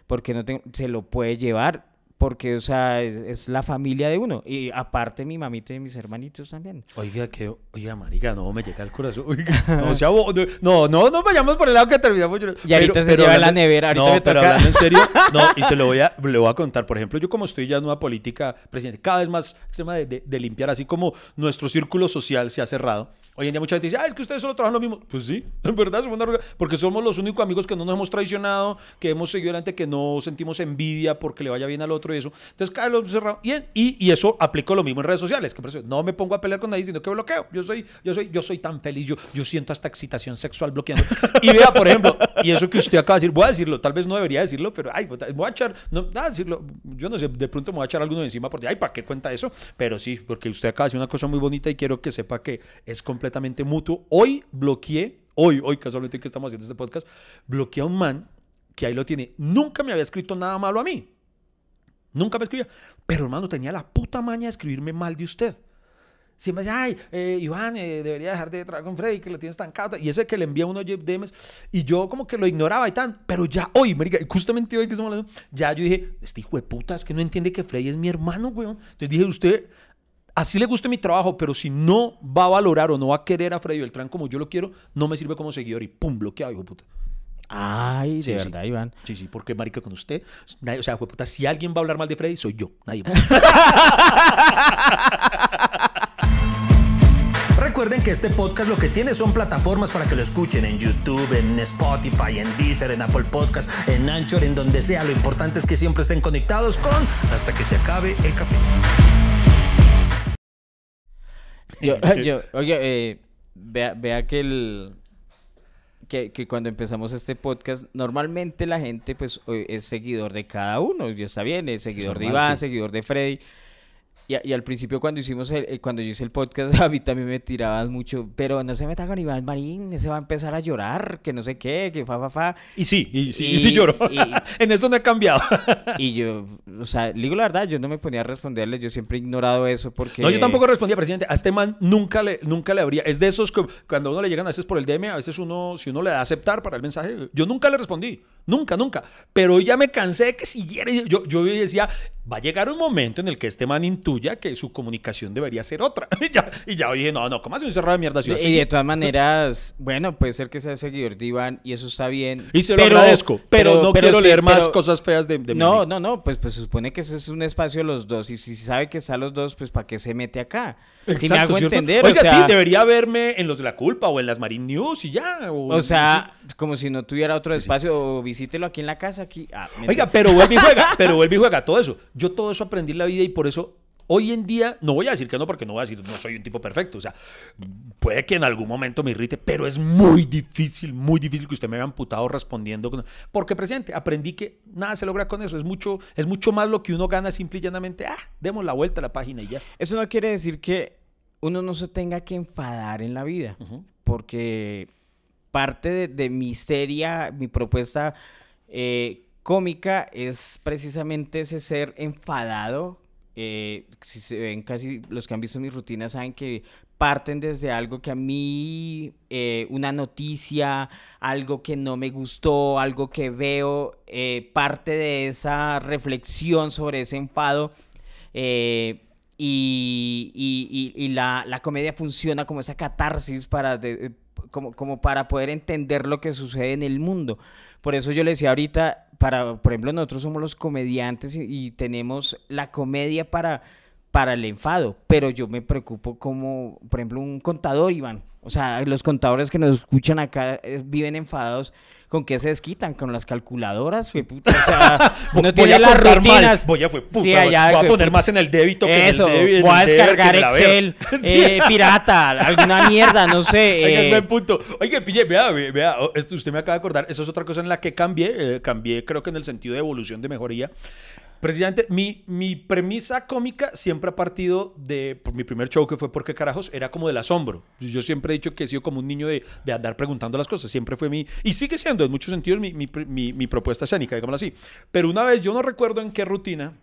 porque no tengo, se lo puede llevar. Porque, o sea, es, es la familia de uno. Y aparte mi mamita y mis hermanitos también. Oiga, que, oiga, marica, no me llega al corazón. Oiga, no, sea no, no, no vayamos por el lado que terminamos. llorando. Y ahorita se lleva la nevera, ahorita no, me pero toca- hablando en serio, no, y se lo voy a, le voy a contar. Por ejemplo, yo como estoy ya en una política, presidente, cada vez más tema de, de- de limpiar, así como nuestro círculo social se ha cerrado. Hoy en día mucha gente dice, ah, es que ustedes solo trabajan lo mismo. Pues sí, en verdad, somos una porque somos los únicos amigos que no nos hemos traicionado, que hemos seguido adelante, que no sentimos envidia porque le vaya bien al otro y eso. Entonces, hemos cerrado. Y, y, y eso aplico lo mismo en redes sociales, que por eso no me pongo a pelear con nadie, sino que bloqueo. Yo soy, yo soy, yo soy tan feliz, yo, yo siento hasta excitación sexual bloqueando. Y vea, por ejemplo, y eso que usted acaba de decir, voy a decirlo, tal vez no debería decirlo, pero ay, voy a echar, no, nada, decirlo, yo no sé, de pronto me voy a echar alguno encima porque, ay, ¿para qué cuenta eso? Pero sí, porque usted acaba de decir una cosa muy bonita y quiero que sepa que es completamente mutuo. Hoy bloqueé, hoy, hoy casualmente que estamos haciendo este podcast, bloqueé a un man que ahí lo tiene. Nunca me había escrito nada malo a mí. Nunca me escribía. Pero hermano, tenía la puta maña de escribirme mal de usted. Siempre decía, ay, eh, Iván, eh, debería dejar de trabajar con Freddy, que lo tienes tan cauta. Y ese que le envía unos DMs. Y yo como que lo ignoraba y tan. Pero ya hoy, marica, justamente hoy que estamos hablando, ya yo dije, este hijo de puta es que no entiende que Freddy es mi hermano, weón. Entonces dije, usted, así le guste mi trabajo, pero si no va a valorar o no va a querer a Freddy Beltrán como yo lo quiero, no me sirve como seguidor. Y pum, bloqueado, hijo de puta. Ay, de Sí, sí. verdad, Iván. Sí, sí, porque marica con usted, nadie- o sea, hijo de puta, si alguien va a hablar mal de Freddy, soy yo, nadie más. Recuerden que este podcast lo que tiene son plataformas para que lo escuchen en YouTube, en Spotify, en Deezer, en Apple Podcast, en Anchor, en donde sea. Lo importante es que siempre estén conectados con hasta que se acabe el café. Yo, yo, oye, eh, vea, vea que el que, que cuando empezamos este podcast, normalmente la gente pues o- es seguidor de cada uno, y está bien, es seguidor de Iván, sí. seguidor de Freddy. Y, a- y al principio cuando hicimos el, eh, cuando yo hice el podcast, a mí también me tiraban mucho, pero no se meta con Iván Marín, se va a empezar a llorar, que no sé qué, que fa, fa, fa. Y sí, y sí, y, Y- sí lloro. en eso no he cambiado. Y yo, o sea, digo la verdad, yo no me ponía a responderle, yo siempre he ignorado eso porque... No, yo tampoco respondía, presidente. A este man nunca le, nunca le habría. Es de esos que cuando uno le llegan a veces por el DM, a veces uno, si uno le da a aceptar para el mensaje, yo nunca le respondí. Nunca, nunca. Pero ya me cansé de que siguiera. Yo, yo decía, va a llegar un momento en el que este man intuya que su comunicación debería ser otra. y, ya, y ya dije, no, no, ¿cómo hace un cerrado de mierda? Si Y de todas maneras, bueno, puede ser que sea seguidor de Iván y eso está bien. Y se lo agradezco, pero, no quiero sí, leer más cosas feas de, de No, no, no, pues, pues se supone que ese es un espacio de los dos y si sabe que está los dos, pues ¿para qué se mete acá? si me Exacto, hago ¿cierto? entender, Oiga, o sea, sí, debería verme en los de la culpa o en las Marine News y ya. O, o sea, como si no tuviera otro espacio o visítelo aquí en la casa, aquí. ah, Oiga, pero vuelve y juega, pero vuelve y juega todo eso. Yo todo eso aprendí en la vida y por eso hoy en día, no voy a decir que no, porque no voy a decir no soy un tipo perfecto. O sea, puede que en algún momento me irrite, pero es muy difícil, muy difícil que usted me vea amputado respondiendo. con- Porque, presidente, aprendí que nada se logra con eso. Es mucho, es mucho más lo que uno gana simple y llanamente. Ah, demos la vuelta a la página y ya. Eso no quiere decir que uno no se tenga que enfadar en la vida, porque parte de, de mi seria, mi propuesta, eh, cómica es precisamente ese ser enfadado. Eh, si se ven casi los que han visto mi rutina saben que parten desde algo que a mí, eh, una noticia, algo que no me gustó, algo que veo, eh, parte de esa reflexión sobre ese enfado. eh, y, y- y- la, la comedia funciona como esa catarsis para, de- como, como para poder entender lo que sucede en el mundo. Por eso yo le decía ahorita, para, por ejemplo, nosotros somos los comediantes y tenemos la comedia para, para el enfado, pero yo me preocupo como, por ejemplo, un contador, Iván. O sea, los contadores que nos escuchan acá eh, viven enfadados. ¿Con qué se desquitan? ¿Con las calculadoras? Fue puta, o sea, no tiene a las contar mal. rutinas. Voy a, fue puta, Sí, allá, voy a fue poner puta. más en el débito que Eso, en el débito. voy a descargar Excel, eh, pirata, alguna mierda, no sé. Oiga, es eh, buen punto. Oiga, pille, vea, vea, vea, oh, esto usted me acaba de acordar. Eso es otra cosa en la que cambié. eh, cambié, creo que en el sentido de evolución, de mejoría. Precisamente, mi, mi premisa cómica siempre ha partido de. Por mi primer show, que fue Porque Carajos, era como del asombro. Yo siempre he dicho que he sido como un niño de, de andar preguntando las cosas. Siempre fue mi. Y sigue siendo, en muchos sentidos, mi, mi, mi- mi propuesta escénica, digámoslo así. Pero una vez, yo no recuerdo en qué rutina,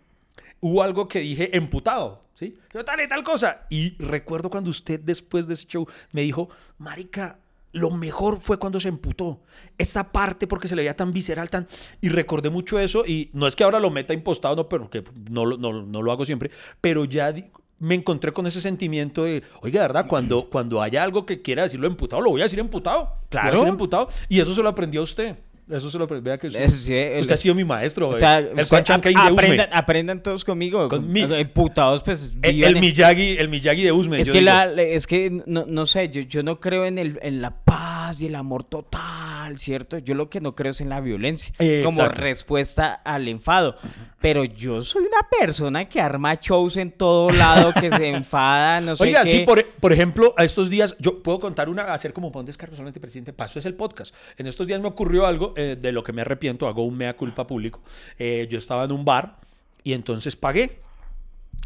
hubo algo que dije emputado, ¿sí? Yo tal y tal cosa. Y recuerdo cuando usted después de ese show me dijo, marica, lo mejor fue cuando se emputó. Esa parte porque se le veía tan visceral, tan... Y recordé mucho eso y no es que ahora lo meta impostado, no, pero que no, lo- no, no lo hago siempre, pero ya... di- Me encontré con ese sentimiento de, oiga, ¿verdad? Cuando, cuando haya algo que quiera decirlo emputado, lo voy a decir emputado. Lo voy a Claro. decir emputado. Y eso se lo aprendió a usted. Eso se lo. Vea que usted, sí, el- usted ha sido mi maestro. O sea, el usted- Juan Chancay de Usme. aprendan, aprendan todos conmigo. Con mi- Emputados, pues. El, el Miyagi, el Miyagi de Usme. Es que, la, es que no, no sé, yo, yo no creo en, el, en la paz y el amor total, ¿cierto? Yo lo que no creo es en la violencia, Eh, como exacto. respuesta al enfado. Pero yo soy una persona que arma shows en todo lado, que se enfada, no sé Oiga, qué. sí, por, por ejemplo, a estos días, yo puedo contar una, hacer como un descargo solamente, presidente, paso es el podcast. En estos días me ocurrió algo eh, de lo que me arrepiento, hago un mea culpa público. Eh, yo estaba en un bar y entonces pagué.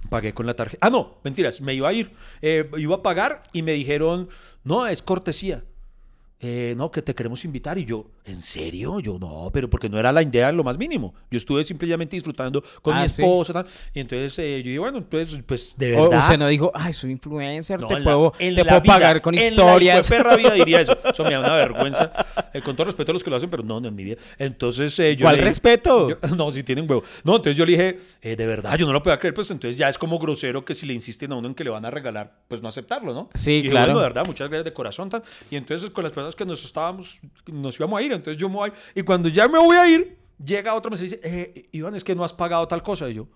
Pagué con la tarjeta. Ah, no, mentiras, me iba a ir. Eh, iba a pagar y me dijeron, no, es cortesía. Eh, no, que te queremos invitar. Y yo, ¿en serio? Yo, no, pero porque no era la idea en lo más mínimo. Yo estuve simplemente disfrutando con Ah, mi sí. esposa. tal. Y entonces eh, yo dije, bueno, entonces, pues de O verdad. usted no dijo, ay, soy influencer, No, te en la- puedo, en te la puedo vida, pagar con en historias. hijueperra vida diría eso. Eso me da una vergüenza. Eh, con todo respeto a los que lo hacen, pero no, no en mi vida. Entonces eh, yo ¿Cuál le dije- respeto? yo- no, si tienen huevo. No, entonces yo le dije, de verdad, yo no lo puedo creer. Pues entonces ya es como grosero que si le insisten a uno en que le van a regalar, pues no aceptarlo, ¿no? Sí, Y claro. Bueno, de verdad, muchas gracias de corazón. tal. Y entonces con las personas que nos estábamos, nos íbamos a ir, entonces yo me voy a ir. Y cuando ya me voy a ir, llega otro, me dice, eh, Iván, es que no has pagado tal cosa. Y yo,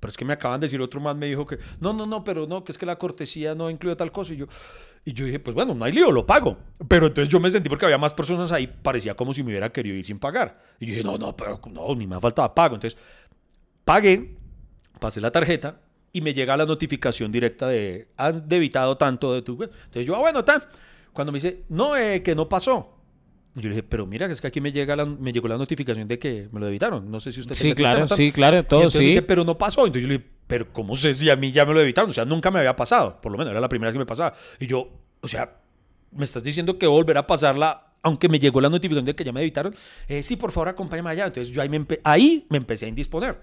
pero es que me acaban de decir, otro más me dijo que, no, no, no, pero no, que es que la cortesía no incluye tal cosa. Y yo, y yo dije, pues bueno, no hay lío, lo pago. Pero entonces yo me sentí porque había más personas ahí, parecía como si me hubiera querido ir sin pagar. Y yo dije, no, no, pero no, ni me ha faltado pago. Entonces, pagué, pasé la tarjeta y me llega la notificación directa de, has debitado tanto de tu... Entonces yo, ah, bueno, tan. Cuando me dice, no, eh, que no pasó. Y yo le dije, pero mira, es que aquí me, llega la, me llegó la notificación de que me lo debitaron. No sé si usted... Sí, claro, sí, claro, Y todo, entonces sí. dice, pero no pasó. Entonces yo le dije, pero ¿cómo sé si a mí ya me lo debitaron? O sea, nunca me había pasado. Por lo menos era la primera vez que me pasaba. Y yo, o sea, me estás diciendo que volverá a pasarla, aunque me llegó la notificación de que ya me debitaron. Eh, sí, por favor, acompáñame allá. Entonces yo ahí me, ahí me empecé a indisponer.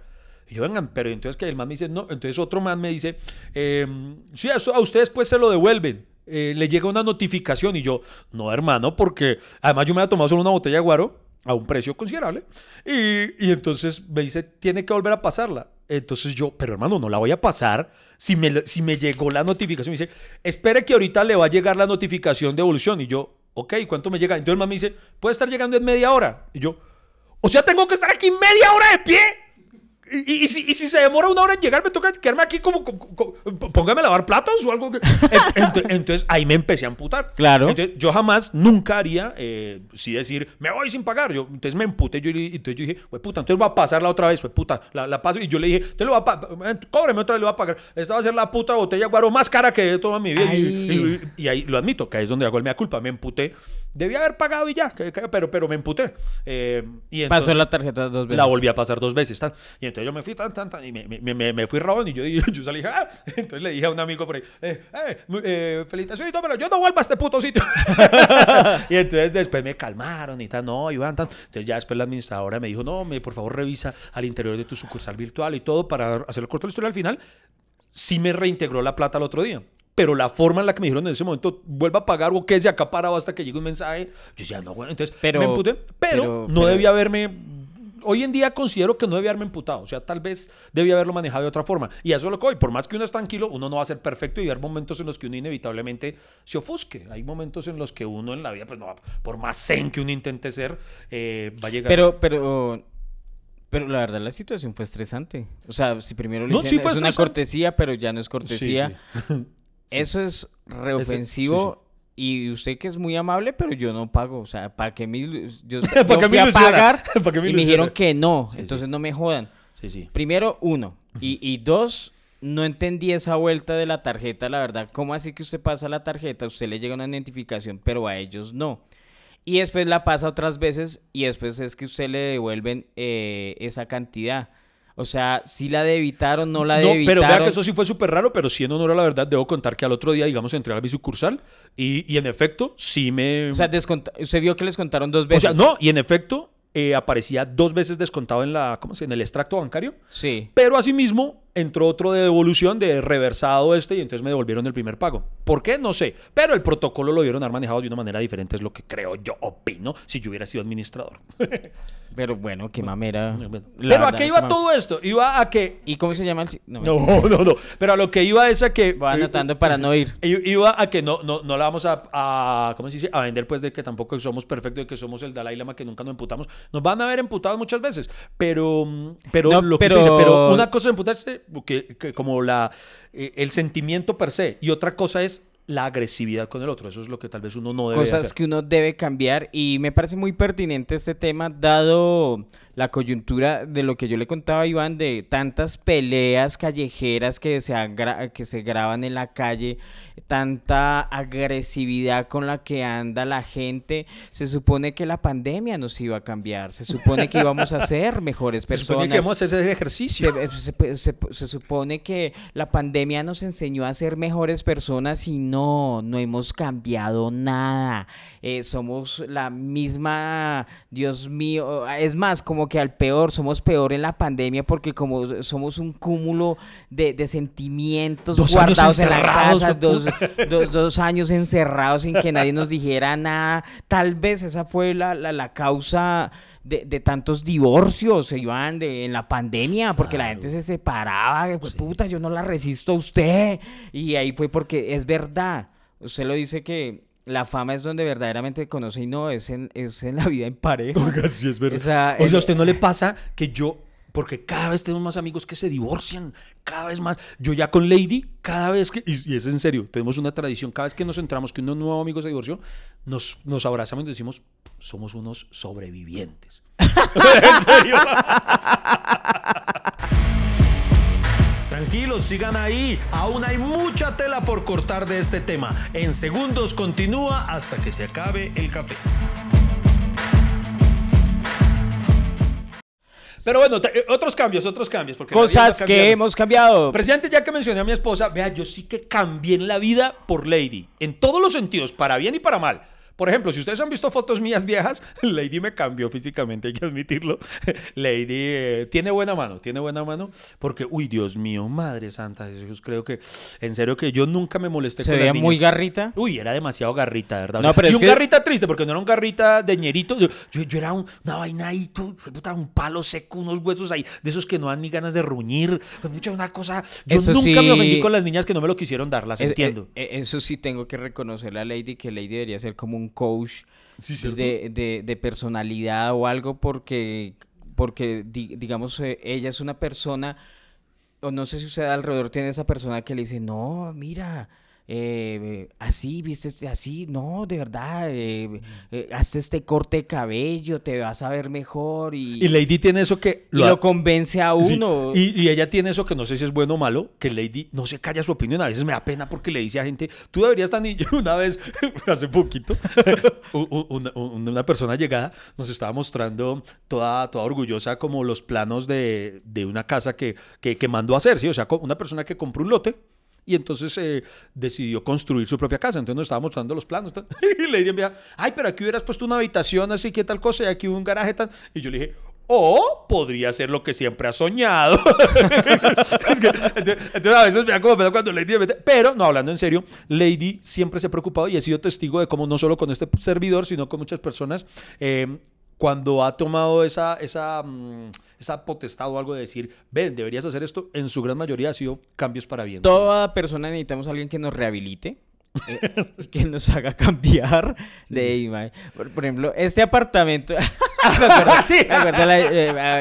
Y yo, vengan, pero entonces que el man me dice, no. Entonces otro man me dice, eh, sí, a ustedes pues se lo devuelven. Eh, le llega una notificación y yo, no, hermano, porque además yo me había tomado solo una botella de guaro a un precio considerable. Y, y entonces me dice, tiene que volver a pasarla. Entonces yo, pero hermano, no la voy a pasar. Si me, si me llegó la notificación, me dice, espere que ahorita le va a llegar la notificación de evolución. Y yo, ok, ¿cuánto me llega? Entonces el me dice, puede estar llegando en media hora. Y yo, o sea, tengo que estar aquí media hora de pie. Y, y- y si, y si se demora una hora en llegar, me toca quedarme aquí como, como- como- póngame a lavar platos o algo. que- Ent- ent- entonces ahí me empecé a amputar. Claro. Entonces, yo jamás, nunca haría, eh, sí decir, me voy sin pagar. Yo, entonces me emputé. Yo, y entonces yo dije, pues puta, entonces voy a pasarla otra vez, pues puta, la, la paso. Y yo le dije, te lo voy a pagar, cóbreme otra vez, le voy a pagar. Esta va a ser la puta botella de guaro más cara que he tomado en mi vida. Y, ahí lo admito, que ahí es donde hago el mea culpa. Me emputé. Debía haber pagado y ya, que- que- pero, pero me emputé. Eh, y Pasó la tarjeta dos veces. la volví a pasar dos veces. Y entonces entonces yo me fui tan, tan, tan, y me, me, me, me fui rabón y yo, yo salí, ah. entonces le dije a un amigo por ahí, eh, eh, eh felicitaciones, pero yo no vuelvo a este puto sitio. y entonces después me calmaron y tal, no, Iván, tan. Entonces ya después la administradora me dijo, no, me, por favor revisa al interior de tu sucursal virtual y todo para hacer el corto de la historia al final. Sí me reintegró la plata al otro día pero la forma en la que me dijeron en ese momento, vuelva a pagar o que se acaparado hasta que llegue un mensaje, yo decía, no, bueno, entonces pero, me emputé, pero, no debía haberme hoy en día considero que no debía haberme imputado. O sea, tal vez debía haberlo manejado de otra forma. Y eso es lo que hoy, por más que uno es tranquilo, uno no va a ser perfecto y hay momentos en los que uno inevitablemente se ofusque. Hay momentos en los que uno en la vida, pues no, por más zen que uno intente ser, eh, va a llegar. Pero, pero. Pero la verdad la situación fue estresante. O sea, si primero le dicen, es una cortesía, pero ya no es cortesía. Eso es reofensivo y usted que es muy amable, pero yo no pago. O sea, ¿para qué me, yo, fui a pagar y me dijeron que no. entonces no me jodan. Sí, sí. Primero, uno. Y, y dos, no entendí esa vuelta de la tarjeta, la verdad. ¿Cómo así que usted pasa la tarjeta, usted le llega una identificación, pero a ellos no? Y después la pasa otras veces y después es que usted le devuelven eh, esa cantidad. O sea, si la debitaron, no la debitaron. No, pero vea que eso sí fue súper raro, pero si en honor a la verdad, debo contar que al otro día, digamos, entré a mi sucursal y, y en efecto, sí me... O sea, se vio que les contaron dos veces. O sea, no, y en efecto, eh, aparecía dos veces descontado en la, ¿cómo se En el extracto bancario. Sí. Pero asimismo entró otro de devolución de reversado este y entonces me devolvieron el primer pago. ¿Por qué? No sé. Pero el protocolo lo dieron haber manejado de una manera diferente, es lo que creo yo, opino, si yo hubiera sido administrador. Pero bueno, qué mamera. Pero ¿a qué iba todo esto? Iba a que... ¿Y cómo se llama el...? No, no, no, Pero a lo que iba es a que... Va anotando para no ir. Iba a que no, no, no la vamos a, a, ¿Cómo se dice? A vender pues de que tampoco somos perfectos, de que somos el Dalai Lama, que nunca nos emputamos. Nos van a ver emputados muchas veces. Pero... Pero lo que pero... Dice, pero una cosa es emputarse, que, que como la, eh, el sentimiento per se, y otra cosa es la agresividad con el otro. Eso es lo que tal vez uno no debe Cosas que uno debe cambiar y me parece muy pertinente este tema dado la coyuntura de lo que yo le contaba a Iván de tantas peleas callejeras que se, que se graban en la calle, tanta agresividad con la que anda la gente. Se supone que la pandemia nos iba a cambiar, se supone que íbamos a ser mejores personas. Se supone que íbamos a hacer ese ejercicio. Se, supone que la pandemia nos enseñó a ser mejores personas y no, no hemos cambiado nada. Eh, somos la misma, Dios mío, es más, como que al peor, somos peor en la pandemia porque como somos un cúmulo de, sentimientos guardados en la casa, dos, años encerrados sin que nadie nos dijera nada. Tal vez esa fue la, la, causa de, tantos divorcios, se iban de, en la pandemia, porque la gente se separaba, pues, puta, yo no la resisto a usted. Y ahí fue porque es verdad. Usted lo dice que la fama es donde verdaderamente conoce y no es en, es en la vida en pareja. Oiga, sí es verdad. O sea, a usted no le pasa que yo, porque cada vez tenemos más amigos que se divorcian, cada vez más. Yo ya con Lady, cada vez que, y, es en serio, tenemos una tradición, cada vez que nos entramos que un nuevo amigo se divorció, nos, nos abrazamos y decimos, somos unos sobrevivientes. en serio. Tranquilos, sigan ahí. Aún hay mucha tela por cortar de este tema. En segundos continúa hasta que se acabe el café. Pero bueno, eh, otros cambios, otros cambios. Porque Cosas que hemos cambiado. Presidente, ya que mencioné a mi esposa, vea, yo sí que cambié en la vida por Lady. En todos los sentidos, para bien y para mal. Por ejemplo, si ustedes han visto fotos mías viejas, Lady me cambió físicamente, hay que admitirlo. Lady eh, tiene buena mano, tiene buena mano, porque, uy, Dios mío, madre santa, yo creo que, en serio que yo nunca me molesté ¿Se veía muy garrita? Uy, era demasiado garrita, ¿verdad? no, pero y un garrita triste, porque no era un garrita de ñerito, yo, yo, era una vaina ahí, un palo seco, unos huesos ahí, de esos que no dan ni ganas de ruñir, mucha una cosa, yo nunca me ofendí con las niñas que no me lo quisieron dar, las entiendo. Eh, eso sí tengo que reconocerle a Lady, que Lady debería ser como un coach de, personalidad o algo porque, porque digamos, eh, ella es una persona, o no sé si usted alrededor tiene esa persona que le dice, no, mira, eh, así, viste, este- así, no, de verdad, eh, eh, hazte este corte de cabello, te vas a ver mejor y, Y Lady tiene eso que... y lo, convence a Sí, uno. Y, y ella tiene eso que no sé si es bueno o malo, que Lady no se calla su opinión. A veces me da pena porque le dice a gente, tú deberías estar ni una vez, hace poquito, una, un- una persona llegada nos estaba mostrando toda, toda orgullosa como los planos de, de una casa que, que, que mandó a hacer, ¿sí? O sea, una persona que compró un lote. Y entonces eh, decidió construir su propia casa. Entonces nos estaba mostrando los planos. Y Lady envía, ay, pero aquí hubieras puesto una habitación así, que tal cosa, y aquí un garaje. Y yo le dije, o podría ser lo que siempre ha soñado. Entonces, a veces me da como cuando Lady me mete- Pero, no, hablando en serio, Lady siempre se ha preocupado y he sido testigo de cómo no solo con este servidor, sino con muchas personas, eh, cuando ha tomado esa, esa, mm, esa potestad o algo de decir, ven, deberías hacer esto, en su gran mayoría ha sido cambios para bien. Toda persona necesitamos a alguien que nos rehabilite. Eh, que nos haga cambiar de imagen. Por, por ejemplo, este apartamento. me acuerdo, me acuerdo la-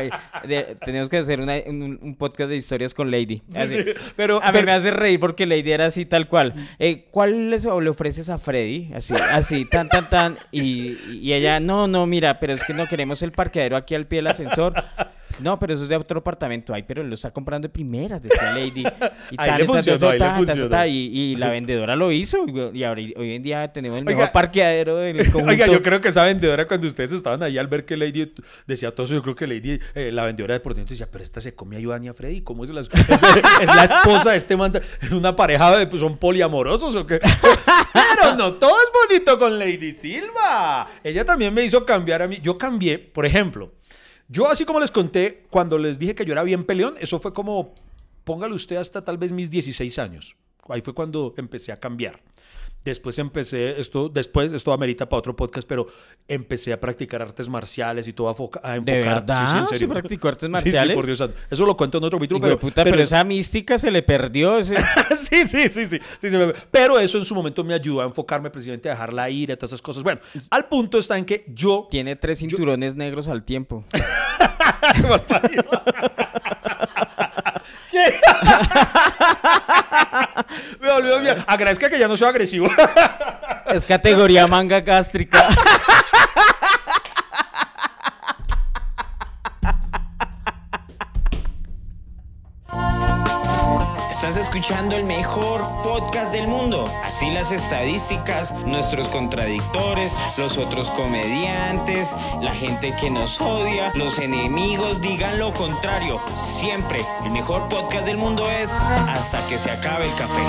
eh, de- tenemos que hacer una- un, un podcast de historias con Lady. Así. sí, pero- a pero- me hace reír porque Lady era así tal cual. Eh, ¿Cuál les- le ofreces a Freddy? Así, así, tan, tan, tan. Y, y ella, no, no, mira, pero es que no queremos el parqueadero aquí al pie del ascensor. No, pero eso es de otro apartamento. Ay, pero lo está comprando de primeras, decía Lady. Y Ahí le funcionó, ahí le funcionó. y, y la vendedora lo hizo. Y, ahora, hoy en día tenemos el Oiga. mejor parqueadero del conjunto. Oiga, yo creo que esa vendedora cuando ustedes estaban ahí al ver que Lady decía todo eso, yo creo que Lady, eh, la vendedora de por dentro decía, pero esta se come a y a Freddy, ¿cómo es la, es, es la esposa de este man? ¿Es una pareja, de- pues, son poliamorosos o qué? Pero no, todo es bonito con Lady Silva. Ella también me hizo cambiar a mí. Yo cambié, por ejemplo, yo así como les conté, cuando les dije que yo era bien peleón, eso fue como, póngale usted hasta tal vez mis 16 años. Ahí fue cuando empecé a cambiar. Después empecé, esto, después, esto amerita para otro podcast, pero empecé a practicar artes marciales y todo a, foca- a enfocar. verdad? Sí, ¿Sí practicó artes Sí, sí, marciales? por Dios santo. Eso lo cuento en otro capítulo, de pero, puta, pero, esa mística se le perdió. ese- sí, sí, sí, sí, sí, sí, me- Pero eso en su momento me ayudó a enfocarme precisamente a dejar la ira y todas esas cosas. Bueno, al punto está en que yo Tiene tres cinturones negros al tiempo. me volvió bien. Agradezca que ya no soy agresivo. Es categoría manga gástrica. Estás escuchando el mejor podcast del mundo. Así las estadísticas, nuestros contradictores, los otros comediantes, la gente que nos odia, los enemigos digan lo contrario. Siempre el mejor podcast del mundo es hasta que se acabe el café.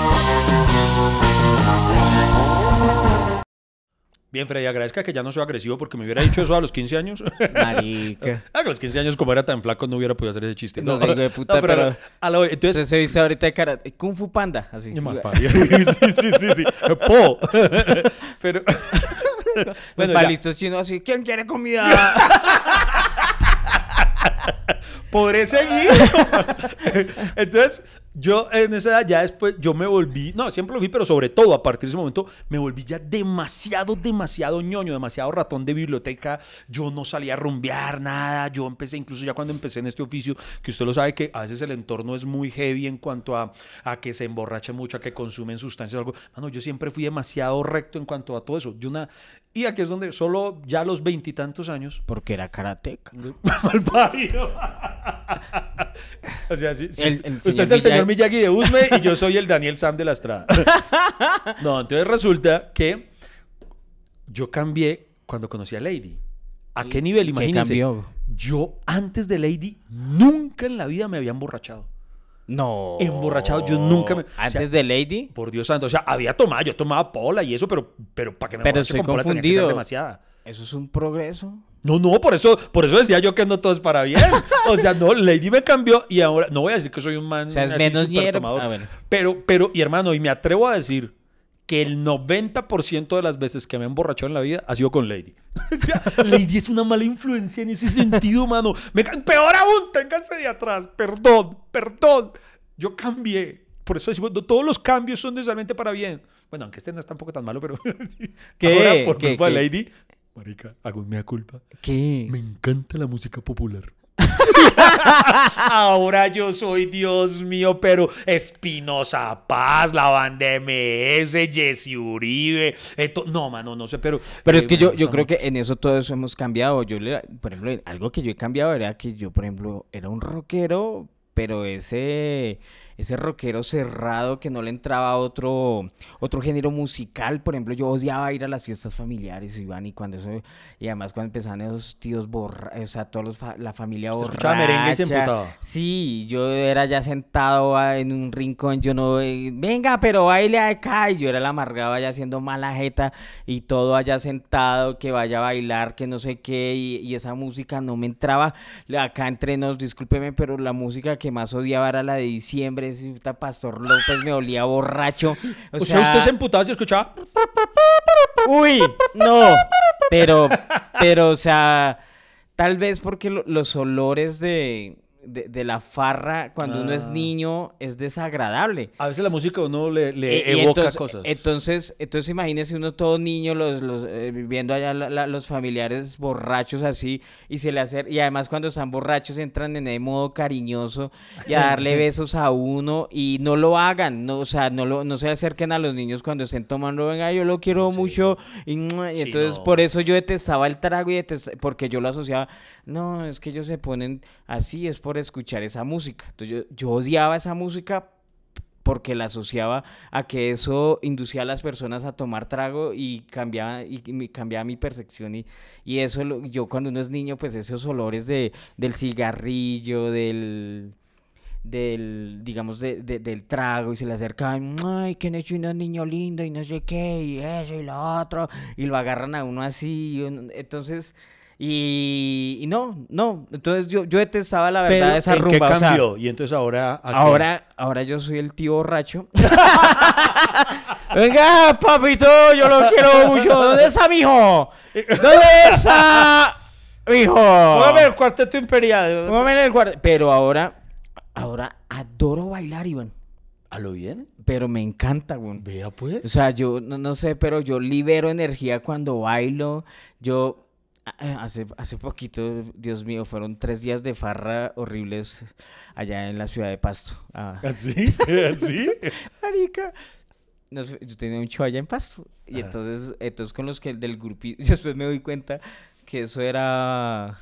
Bien, Freddy, agradezca que ya no soy agresivo porque me hubiera dicho eso a los 15 años. Marica. A los 15 años, como era tan flaco, no hubiera podido hacer ese chiste. No sé, hijo de puta, a pero- a entonces, se dice ahorita de cara. Kung Fu Panda, así. Sí, sí, sí, sí. Po. Pero. Los bueno, palitos chinos así. ¿Quién quiere comida? ¿Podré seguir? Entonces, yo en esa edad ya después, yo me volví, no, siempre lo fui, pero sobre todo a partir de ese momento, me volví ya demasiado, demasiado ñoño, demasiado ratón de biblioteca. Yo no salía a rumbear nada. Yo empecé, incluso ya cuando empecé en este oficio, que usted lo sabe que a veces el entorno es muy heavy en cuanto a, a que se emborrache mucho, a que consumen sustancias o algo. Mano, yo siempre fui demasiado recto en cuanto a todo eso. Yo una, y aquí es donde solo ya a los veintitantos años, Porque era karateca. Malparido. o sea, sí, sí, El- usted es el señor Miyagi. Miyagi de Usme y yo soy el Daniel Sam de la Estrada. no, entonces resulta que yo cambié cuando conocí a Lady. ¿A qué nivel? Imagínense. cambió? Yo antes de Lady nunca en la vida me había emborrachado. No. Emborrachado, yo nunca me- o sea, Antes de Lady. Por Dios santo. O sea, había tomado, yo tomaba pola y eso, pero, pero para que me Pero emborrache estoy con pola tenía que ser demasiada. Eso es un progreso. No, no, por eso, por eso decía yo que no todo es para bien. O sea, no, Lady me cambió y ahora, no voy a decir que soy un man O sea, es así menos ñero. tomador, Ah, bueno. Pero, pero, y hermano, y me atrevo a decir que el 90% de las veces que me he emborrachado en la vida ha sido con Lady. O sea, Lady es una mala influencia en ese sentido, mano. Me peor aún, ténganse de atrás. Perdón, perdón. Yo cambié. Por eso decimos, no, todos los cambios son necesariamente para bien. Bueno, aunque este no es tampoco tan malo, pero ¿Qué? ahora por ¿Qué? culpa de. Lady, marica, hago mea culpa. ¿Qué? Me encanta la música popular. Ahora yo soy, Dios mío, pero Espinosa Paz, la banda MS, Jesse Uribe. esto- no, mano, no sé, pero. Pero eh, es que yo, yo creo mucho. que en eso todos hemos cambiado. Yo, le- por ejemplo, algo que yo he cambiado era que yo, por ejemplo, era un rockero, pero ese, ese rockero cerrado que no le entraba a otro, otro género musical. Por ejemplo, yo odiaba ir a las fiestas familiares, Iván, y cuando eso, y además cuando empezaban esos tíos borra, o sea, todos los fa- la familia borracha. escuchaba merengue y se emputaba. Sí, yo era ya sentado ah, en un rincón, yo no, eh, venga, pero baile acá, y yo era el amargado allá haciendo mala jeta, y todo allá sentado, que vaya a bailar, que no sé qué, y, y esa música no me entraba. Acá entre nos, discúlpeme, pero la música que más odiaba era la de diciembre, puta Pastor López me olía borracho. O O sea, sea, usted se emputaba si escuchaba. Uy, no. Pero, pero, o sea, tal vez porque lo- los olores de, de, de la farra cuando uno es Ah. niño es desagradable. A veces la música uno le, le y evoca entonces, cosas. Entonces, entonces imagínese uno todo niño, los, los, eh, viendo allá la- la- los familiares borrachos así, y se le hace, y además cuando están borrachos entran en el modo cariñoso y a darle besos a uno, y no lo hagan, no, o sea, no lo, no se acerquen a los niños cuando estén tomando, venga, yo lo quiero Sí. mucho, y, Sí, entonces no. por eso yo detestaba el trago y detest- porque yo lo asociaba, no, es que ellos se ponen así, es por escuchar esa música. Entonces yo, odiaba esa música porque la asociaba a que eso inducía a las personas a tomar trago y cambiaba, y, cambiaba mi percepción. Y, y eso, lo- yo cuando uno es niño, pues esos olores de, del cigarrillo, del del, digamos, de- de- del trago y se le acercaban, ay, que hecho un niño lindo y no sé qué, y eso y lo otro, y lo agarran a uno así, entonces, y, y no, no, entonces yo, yo detestaba la verdad Pero, esa ¿en rumba, qué o sea, cambió? y entonces ahora. Ahora, ahora yo soy el tío borracho. Venga, papito, yo lo quiero mucho. ¿Dónde está mi hijo? ¿Dónde está mi hijo? Póngame el cuarteto imperial. Póngame el cuarto. Pero ahora, ahora adoro bailar, Iván. ¿A lo bien? Pero me encanta, güey. Vea pues. O sea, yo no, no sé, pero yo libero energía cuando bailo. Yo hace, hace poquito, Dios mío, fueron tres días de farra horribles allá en la ciudad de Pasto. Ah, ¿Así? ¿Así? marica. Nos- yo tenía un show allá en Pasto. Y Ajá. entonces, entonces con los que del grupo, después me doy cuenta que eso era...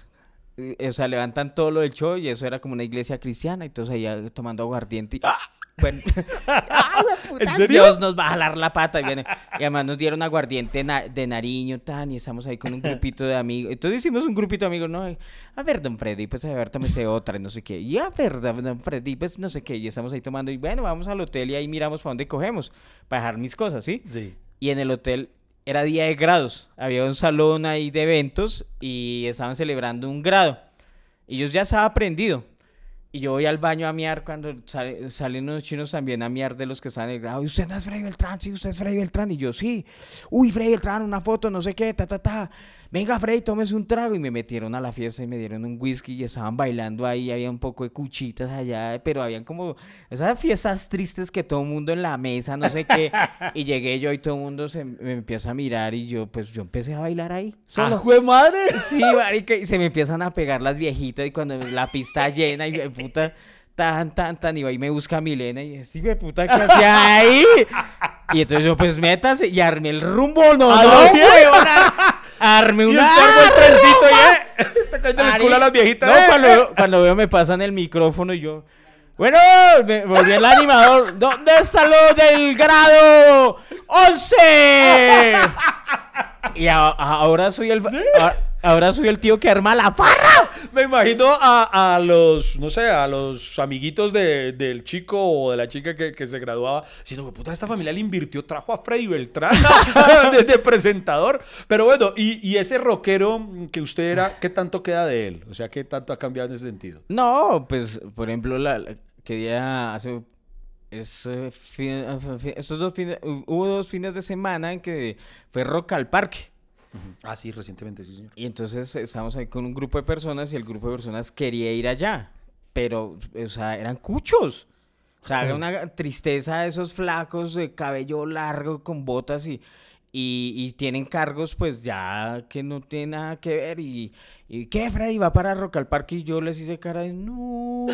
eh, O sea, levantan todo lo del show y eso era como una iglesia cristiana. Y entonces allá tomando aguardiente. Y, ¡ah! Bueno, ¡ay, hueputa! ¿En serio? Dios nos va a jalar la pata. Y, viene- y además nos dieron aguardiente na- de Nariño, tan, y estamos ahí con un grupito de amigos. Entonces hicimos un grupito de amigos, ¿no? A ver, don Freddy, pues a ver, tómese otra, y no sé qué. Y a ver, don Freddy, pues no sé qué. Y estamos ahí tomando, y bueno, vamos al hotel y ahí miramos para dónde cogemos, para dejar mis cosas, ¿sí? Sí. Y en el hotel era día de grados. Había un salón ahí de eventos y estaban celebrando un grado. Y yo ya estaba aprendido. Y yo voy al baño a miar cuando sale- salen unos chinos también a miar de los que están en el grado. ¿Y usted no es Freddy Beltrán? Sí, usted es Freddy Beltrán. Y yo, sí. Uy, Freddy Beltrán, una foto, no sé qué, ta, ta, ta. Venga, Freddy, tómese un trago. Y me metieron a la fiesta y me dieron un whisky y estaban bailando ahí. Había un poco de cuchitas allá, pero habían como esas fiestas tristes que todo el mundo en la mesa, no sé qué. y llegué yo y todo el mundo se me empieza a mirar y yo, pues yo empecé a bailar ahí. Solo. ¡Ah, jue madre! Sí, marica, y se me empiezan a pegar las viejitas y cuando la pista llena y puta, tan, tan, tan, y va y me busca a Milena y sí, me puta, ¿qué hacía ahí? Y entonces yo, pues métase y armé el rumbo, no, ¿A no, una... usted armó el trencito y eh, está cayendo el culo a las viejitas. No, eh. cuando veo, cuando veo me pasan el micrófono y yo. Bueno, me volví el animador. ¿Dónde está lo del grado 11? Y a- a- ahora soy el a- ahora soy el tío que arma la farra. Me imagino a, a los, no sé, a los amiguitos de- del chico o de la chica que, que se graduaba, diciendo, puta, esta familia le invirtió, trajo a Freddy Beltrán de, de presentador. Pero bueno, y, y ese rockero que usted era, ¿qué tanto queda de él? O sea, ¿qué tanto ha cambiado en ese sentido? No, pues por ejemplo la, la- que día hace es, eh, fin- eh, estos dos fines hubo dos fines de semana en que fue rock al parque. Ah, sí, recientemente, sí, señor. Y entonces estábamos ahí con un grupo de personas y el grupo de personas quería ir allá. Pero, o sea, eran cuchos. O sea, era una tristeza de esos flacos de cabello largo con botas y, y, y tienen cargos pues ya que no tienen nada que ver y, y ¿qué Freddy va para Rock al Parque? y yo les hice cara de no,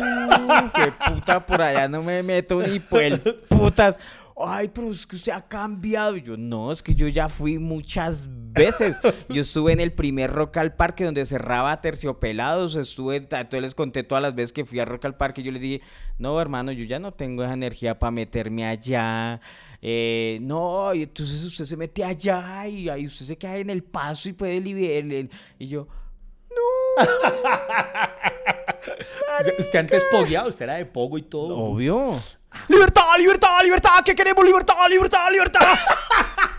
qué puta por allá no me meto ni pues putas. Ay, pero es que usted ha cambiado. Y yo, no, es que yo ya fui muchas veces. Yo estuve en el primer Rock al Parque donde cerraba Terciopelados. Estuve, entonces les conté todas las veces que fui a Rock al Parque. Yo les dije, no, hermano, yo ya no tengo esa energía para meterme allá. Eh, no, y entonces usted se mete allá y ahí usted se queda en el paso y puede liberar. Y yo, no. Usted antes pogueaba, usted era de pogo y todo. Obvio. ¡Libertad, libertad, libertad! ¿Qué queremos? ¡Libertad, libertad, libertad!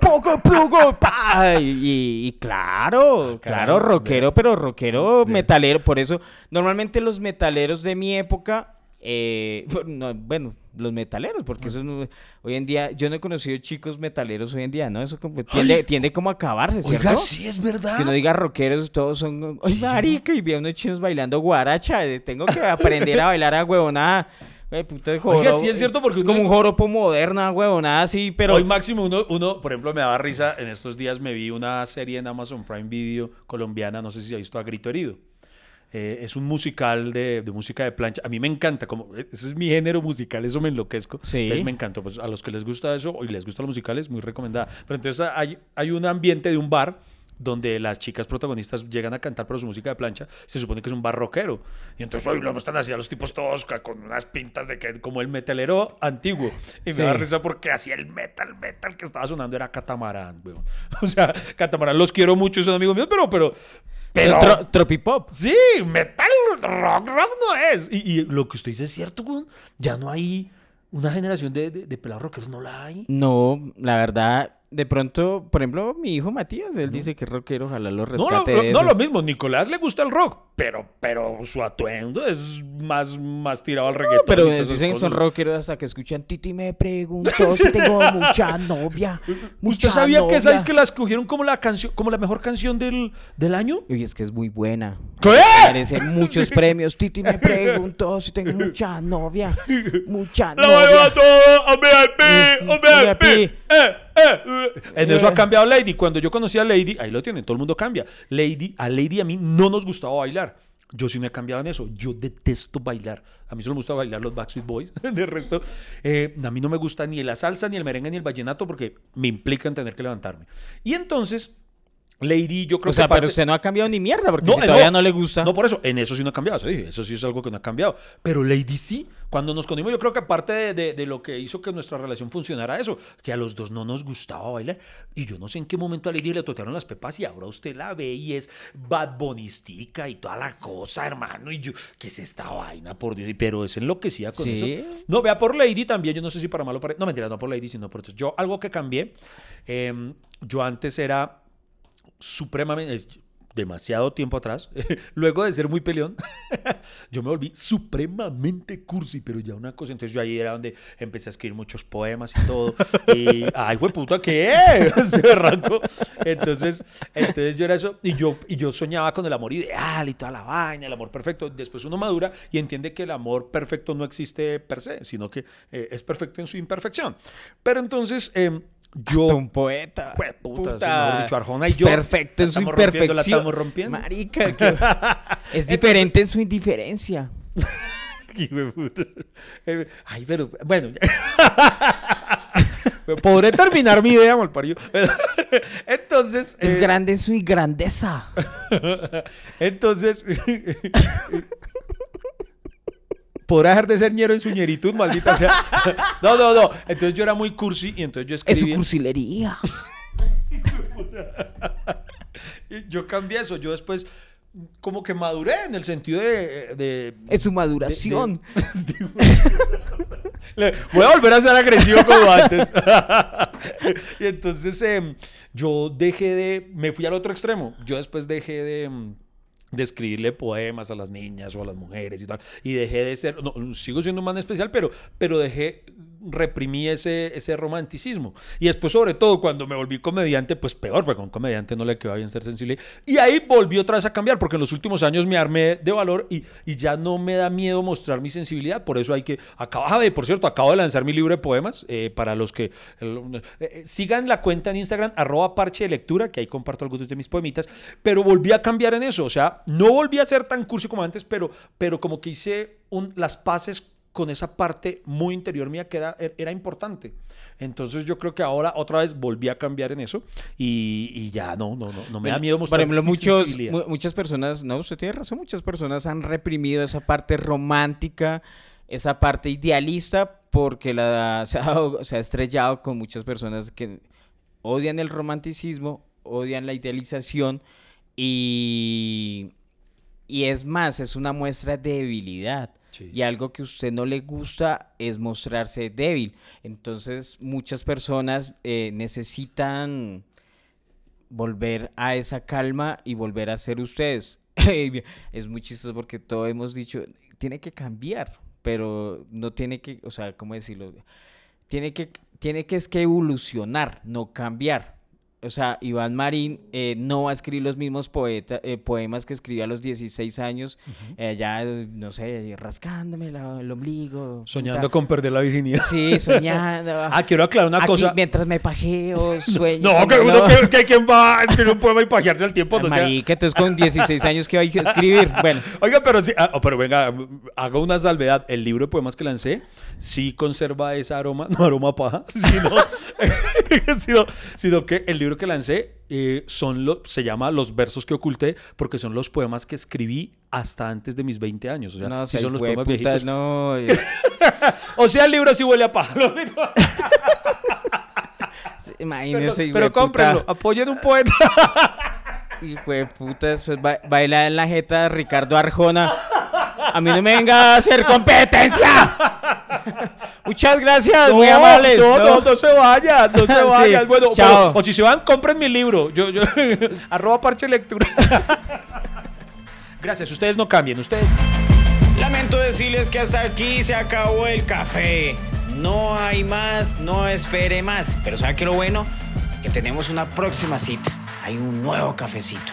poco, poco, pa. Y, y- claro, claro, rockero, pero rockero metalero. Por eso, normalmente los metaleros de mi época, eh, no, bueno, los metaleros, porque eso no- hoy en día, yo no he conocido chicos metaleros hoy en día, ¿no? Eso como, tiende, tiende como a acabarse, ¿cierto? Oiga, sí, es verdad. Que no diga rockeros, todos son. ¡Ay, marica! Y vi a unos chinos bailando guaracha. Tengo que aprender a bailar a huevonada. Güey, puta de Oiga, sí es cierto, porque Es como uno- un joropo moderno, huevonada así, pero. Hoy máximo uno, uno, por ejemplo, me daba risa. En estos días me vi una serie en Amazon Prime Video colombiana, no sé si ha visto a Grito Herido. Eh, es un musical de, de música de plancha. A mí me encanta, como ese es mi género musical, eso me enloquezco. Sí. Entonces me encanta. Pues a los que les gusta eso y les gustan los musicales, muy recomendada. Pero entonces hay, hay un ambiente de un bar donde las chicas protagonistas llegan a cantar pero su música de plancha, se supone que es un bar rockero. Y entonces hoy lo están así a los tipos todos con unas pintas de que como el metalero antiguo. Y me Sí. da risa porque hacía el metal, metal que estaba sonando era Catamarán, weón. O sea, Catamarán los quiero mucho, son amigos míos, pero, pero, pero, Tro- Tropipop. sí, metal, rock, rock no es. Y, y lo que usted dice es cierto, weón. Ya no hay una generación de, de, de pelados rockeros, no la hay. No, la verdad, de pronto, por ejemplo, mi hijo Matías, él dice que es rockero, ojalá lo No, lo, rescate lo- de no eso. lo mismo, Nicolás le gusta el rock, pero, pero su atuendo es más, más tirado al reggaetón. Pero y dicen que son rockeros hasta que escuchan Titi me preguntó si tengo mucha novia. ¿Usted mucha sabía que sabéis novia". que la escogieron como la canción, como la mejor canción del, del año? Oye, es que es muy buena. ¿Qué? Merece muchos premios. Titi me preguntó si tengo mucha novia. Mucha ¡La voy a novia. todo! ¡A VIP! Mm, ¡A VIP. VIP! ¡Eh! ¡Eh! En eso ha cambiado Lady. Cuando yo conocí a Lady, ahí lo tienen, todo el mundo cambia. Lady, a Lady a mí no nos gustaba bailar. Yo sí me he cambiado en eso. Yo detesto bailar. A mí solo me gusta bailar los Backstreet Boys. De resto, eh, a mí no me gusta ni la salsa, ni el merengue, ni el vallenato porque me implican tener que levantarme. Y entonces, Lady, yo creo O sea, que. pero parte- usted no ha cambiado ni mierda, porque no, si eh, todavía no, le gusta. No, por eso, en eso sí no ha cambiado. sí, eso sí es algo que no ha cambiado. Pero Lady sí, cuando nos conocimos, yo creo que aparte de, de- de lo que hizo que nuestra relación funcionara eso, que a los dos no nos gustaba bailar. Y yo no sé en qué momento a Lady le totearon las pepas y ahora usted la ve y es bad bonistica y toda la cosa, hermano. Y yo, ¿qué es esta vaina? Por Dios. Pero es enloquecida con Sí. eso. No, vea por Lady también, yo no sé si para malo para... No, mentira, no por Lady, sino por... Yo, algo que cambié, em, yo antes era supremamente, demasiado tiempo atrás, luego de ser muy peleón, yo me volví supremamente cursi, pero ya una cosa, entonces yo ahí era donde empecé a escribir muchos poemas y todo, y, ay, güey, puta, ¿qué? Se arrancó. Entonces, entonces yo era eso, y yo, y yo soñaba con el amor ideal y toda la vaina, el amor perfecto, después uno madura y entiende que el amor perfecto no existe per se, sino que eh, es perfecto en su imperfección. Pero entonces, em, yo... un poeta. Jue puta, dicho, Arjona y yo Perfecto en su rompiendo, la imperfección. estamos rompiendo. Marica, que- es diferente en su indiferencia. Puta. Eh, Ay, pero bueno. Podré terminar mi idea, malparido. Entonces. Es eh, grande en su grandeza. Entonces. Podrá dejar de ser ñero en su ñeritud, maldita sea. No, no, no. Entonces yo era muy cursi y entonces yo Es su escribí. cursilería. yo cambié eso. Yo después como que maduré en el sentido de... de- Es su maduración. Le- Voy a volver a ser agresivo como antes. y entonces em, yo dejé de... Me fui al otro extremo. Yo después dejé de... de escribirle poemas a las niñas o a las mujeres y tal. Y dejé de ser, no, sigo siendo un man especial, pero, pero dejé, reprimí ese, ese romanticismo. Y después, sobre todo, cuando me volví comediante, pues peor, porque a un comediante no le queda bien ser sensible. Y ahí volví otra vez a cambiar, porque en los últimos años me armé de valor y, y ya no me da miedo mostrar mi sensibilidad. Por eso hay que, acabo de, por cierto, acabo de lanzar mi libro de poemas, eh, para los que eh, eh, sigan la cuenta en Instagram, arroba parche de lectura, que ahí comparto algunos de mis poemitas, pero volví a cambiar en eso, o sea, no volví a ser tan cursi como antes, pero, pero como que hice un, las paces con esa parte muy interior mía que era, er, era importante. Entonces yo creo que ahora otra vez volví a cambiar en eso y, y ya no, no, no, no me da miedo Por mostrar ejemplo, mi muchos, mu- muchas personas, no, usted tiene razón, muchas personas han reprimido esa parte romántica, esa parte idealista, porque la, se, ha, se ha estrellado con muchas personas que odian el romanticismo, odian la idealización y, y es más, es una muestra de debilidad. Y algo que a usted no le gusta es mostrarse débil. Entonces, muchas personas eh, necesitan volver a esa calma y volver a ser ustedes. es muy chistoso porque todos hemos dicho, tiene que cambiar, pero no tiene que, o sea, ¿cómo decirlo? Tiene que, tiene que es que evolucionar, no cambiar. O sea, Iván Marín eh, no va a escribir los mismos poeta, eh, poemas que escribió a los 16 años, eh, ya, no sé, rascándome la- el ombligo. Soñando con perder la virginidad. Sí, soñando. Ah, quiero aclarar una Aquí, cosa. mientras me pajeo, sueño. No, que uno que, que quién va a escribir un poema y pajearse al tiempo. No sea- Marica, entonces con 16 años que hay que escribir. Bueno, Oiga, pero sí, ah, oh, pero venga, hago una salvedad. El libro de poemas que lancé sí conserva ese aroma, no aroma a paja, sino, sino, sino que el libro que lancé eh, son lo, se llama Los versos que oculté, porque son los poemas que escribí hasta antes de mis 20 años. O sea, no, sea, son los poemas puta, viejitos. no. eh, O sea, el libro sí huele a digo. Imagínese, pero pero cómprenlo, apoyen un poeta. Hijo de puta, después ba- baila en la jeta de Ricardo Arjona. A mí no me venga a hacer competencia. Muchas gracias, muy amables. No, no, no se vayan, no se Sí, vayan. Bueno, chao. bueno, o si se van, compren mi libro. Yo, yo, arroba parche lectura. Gracias, ustedes no cambien, ustedes. Lamento decirles que hasta aquí se acabó el café. No hay más, no espere más. Pero ¿sabe qué lo bueno? Que tenemos una próxima cita. Hay un nuevo cafecito.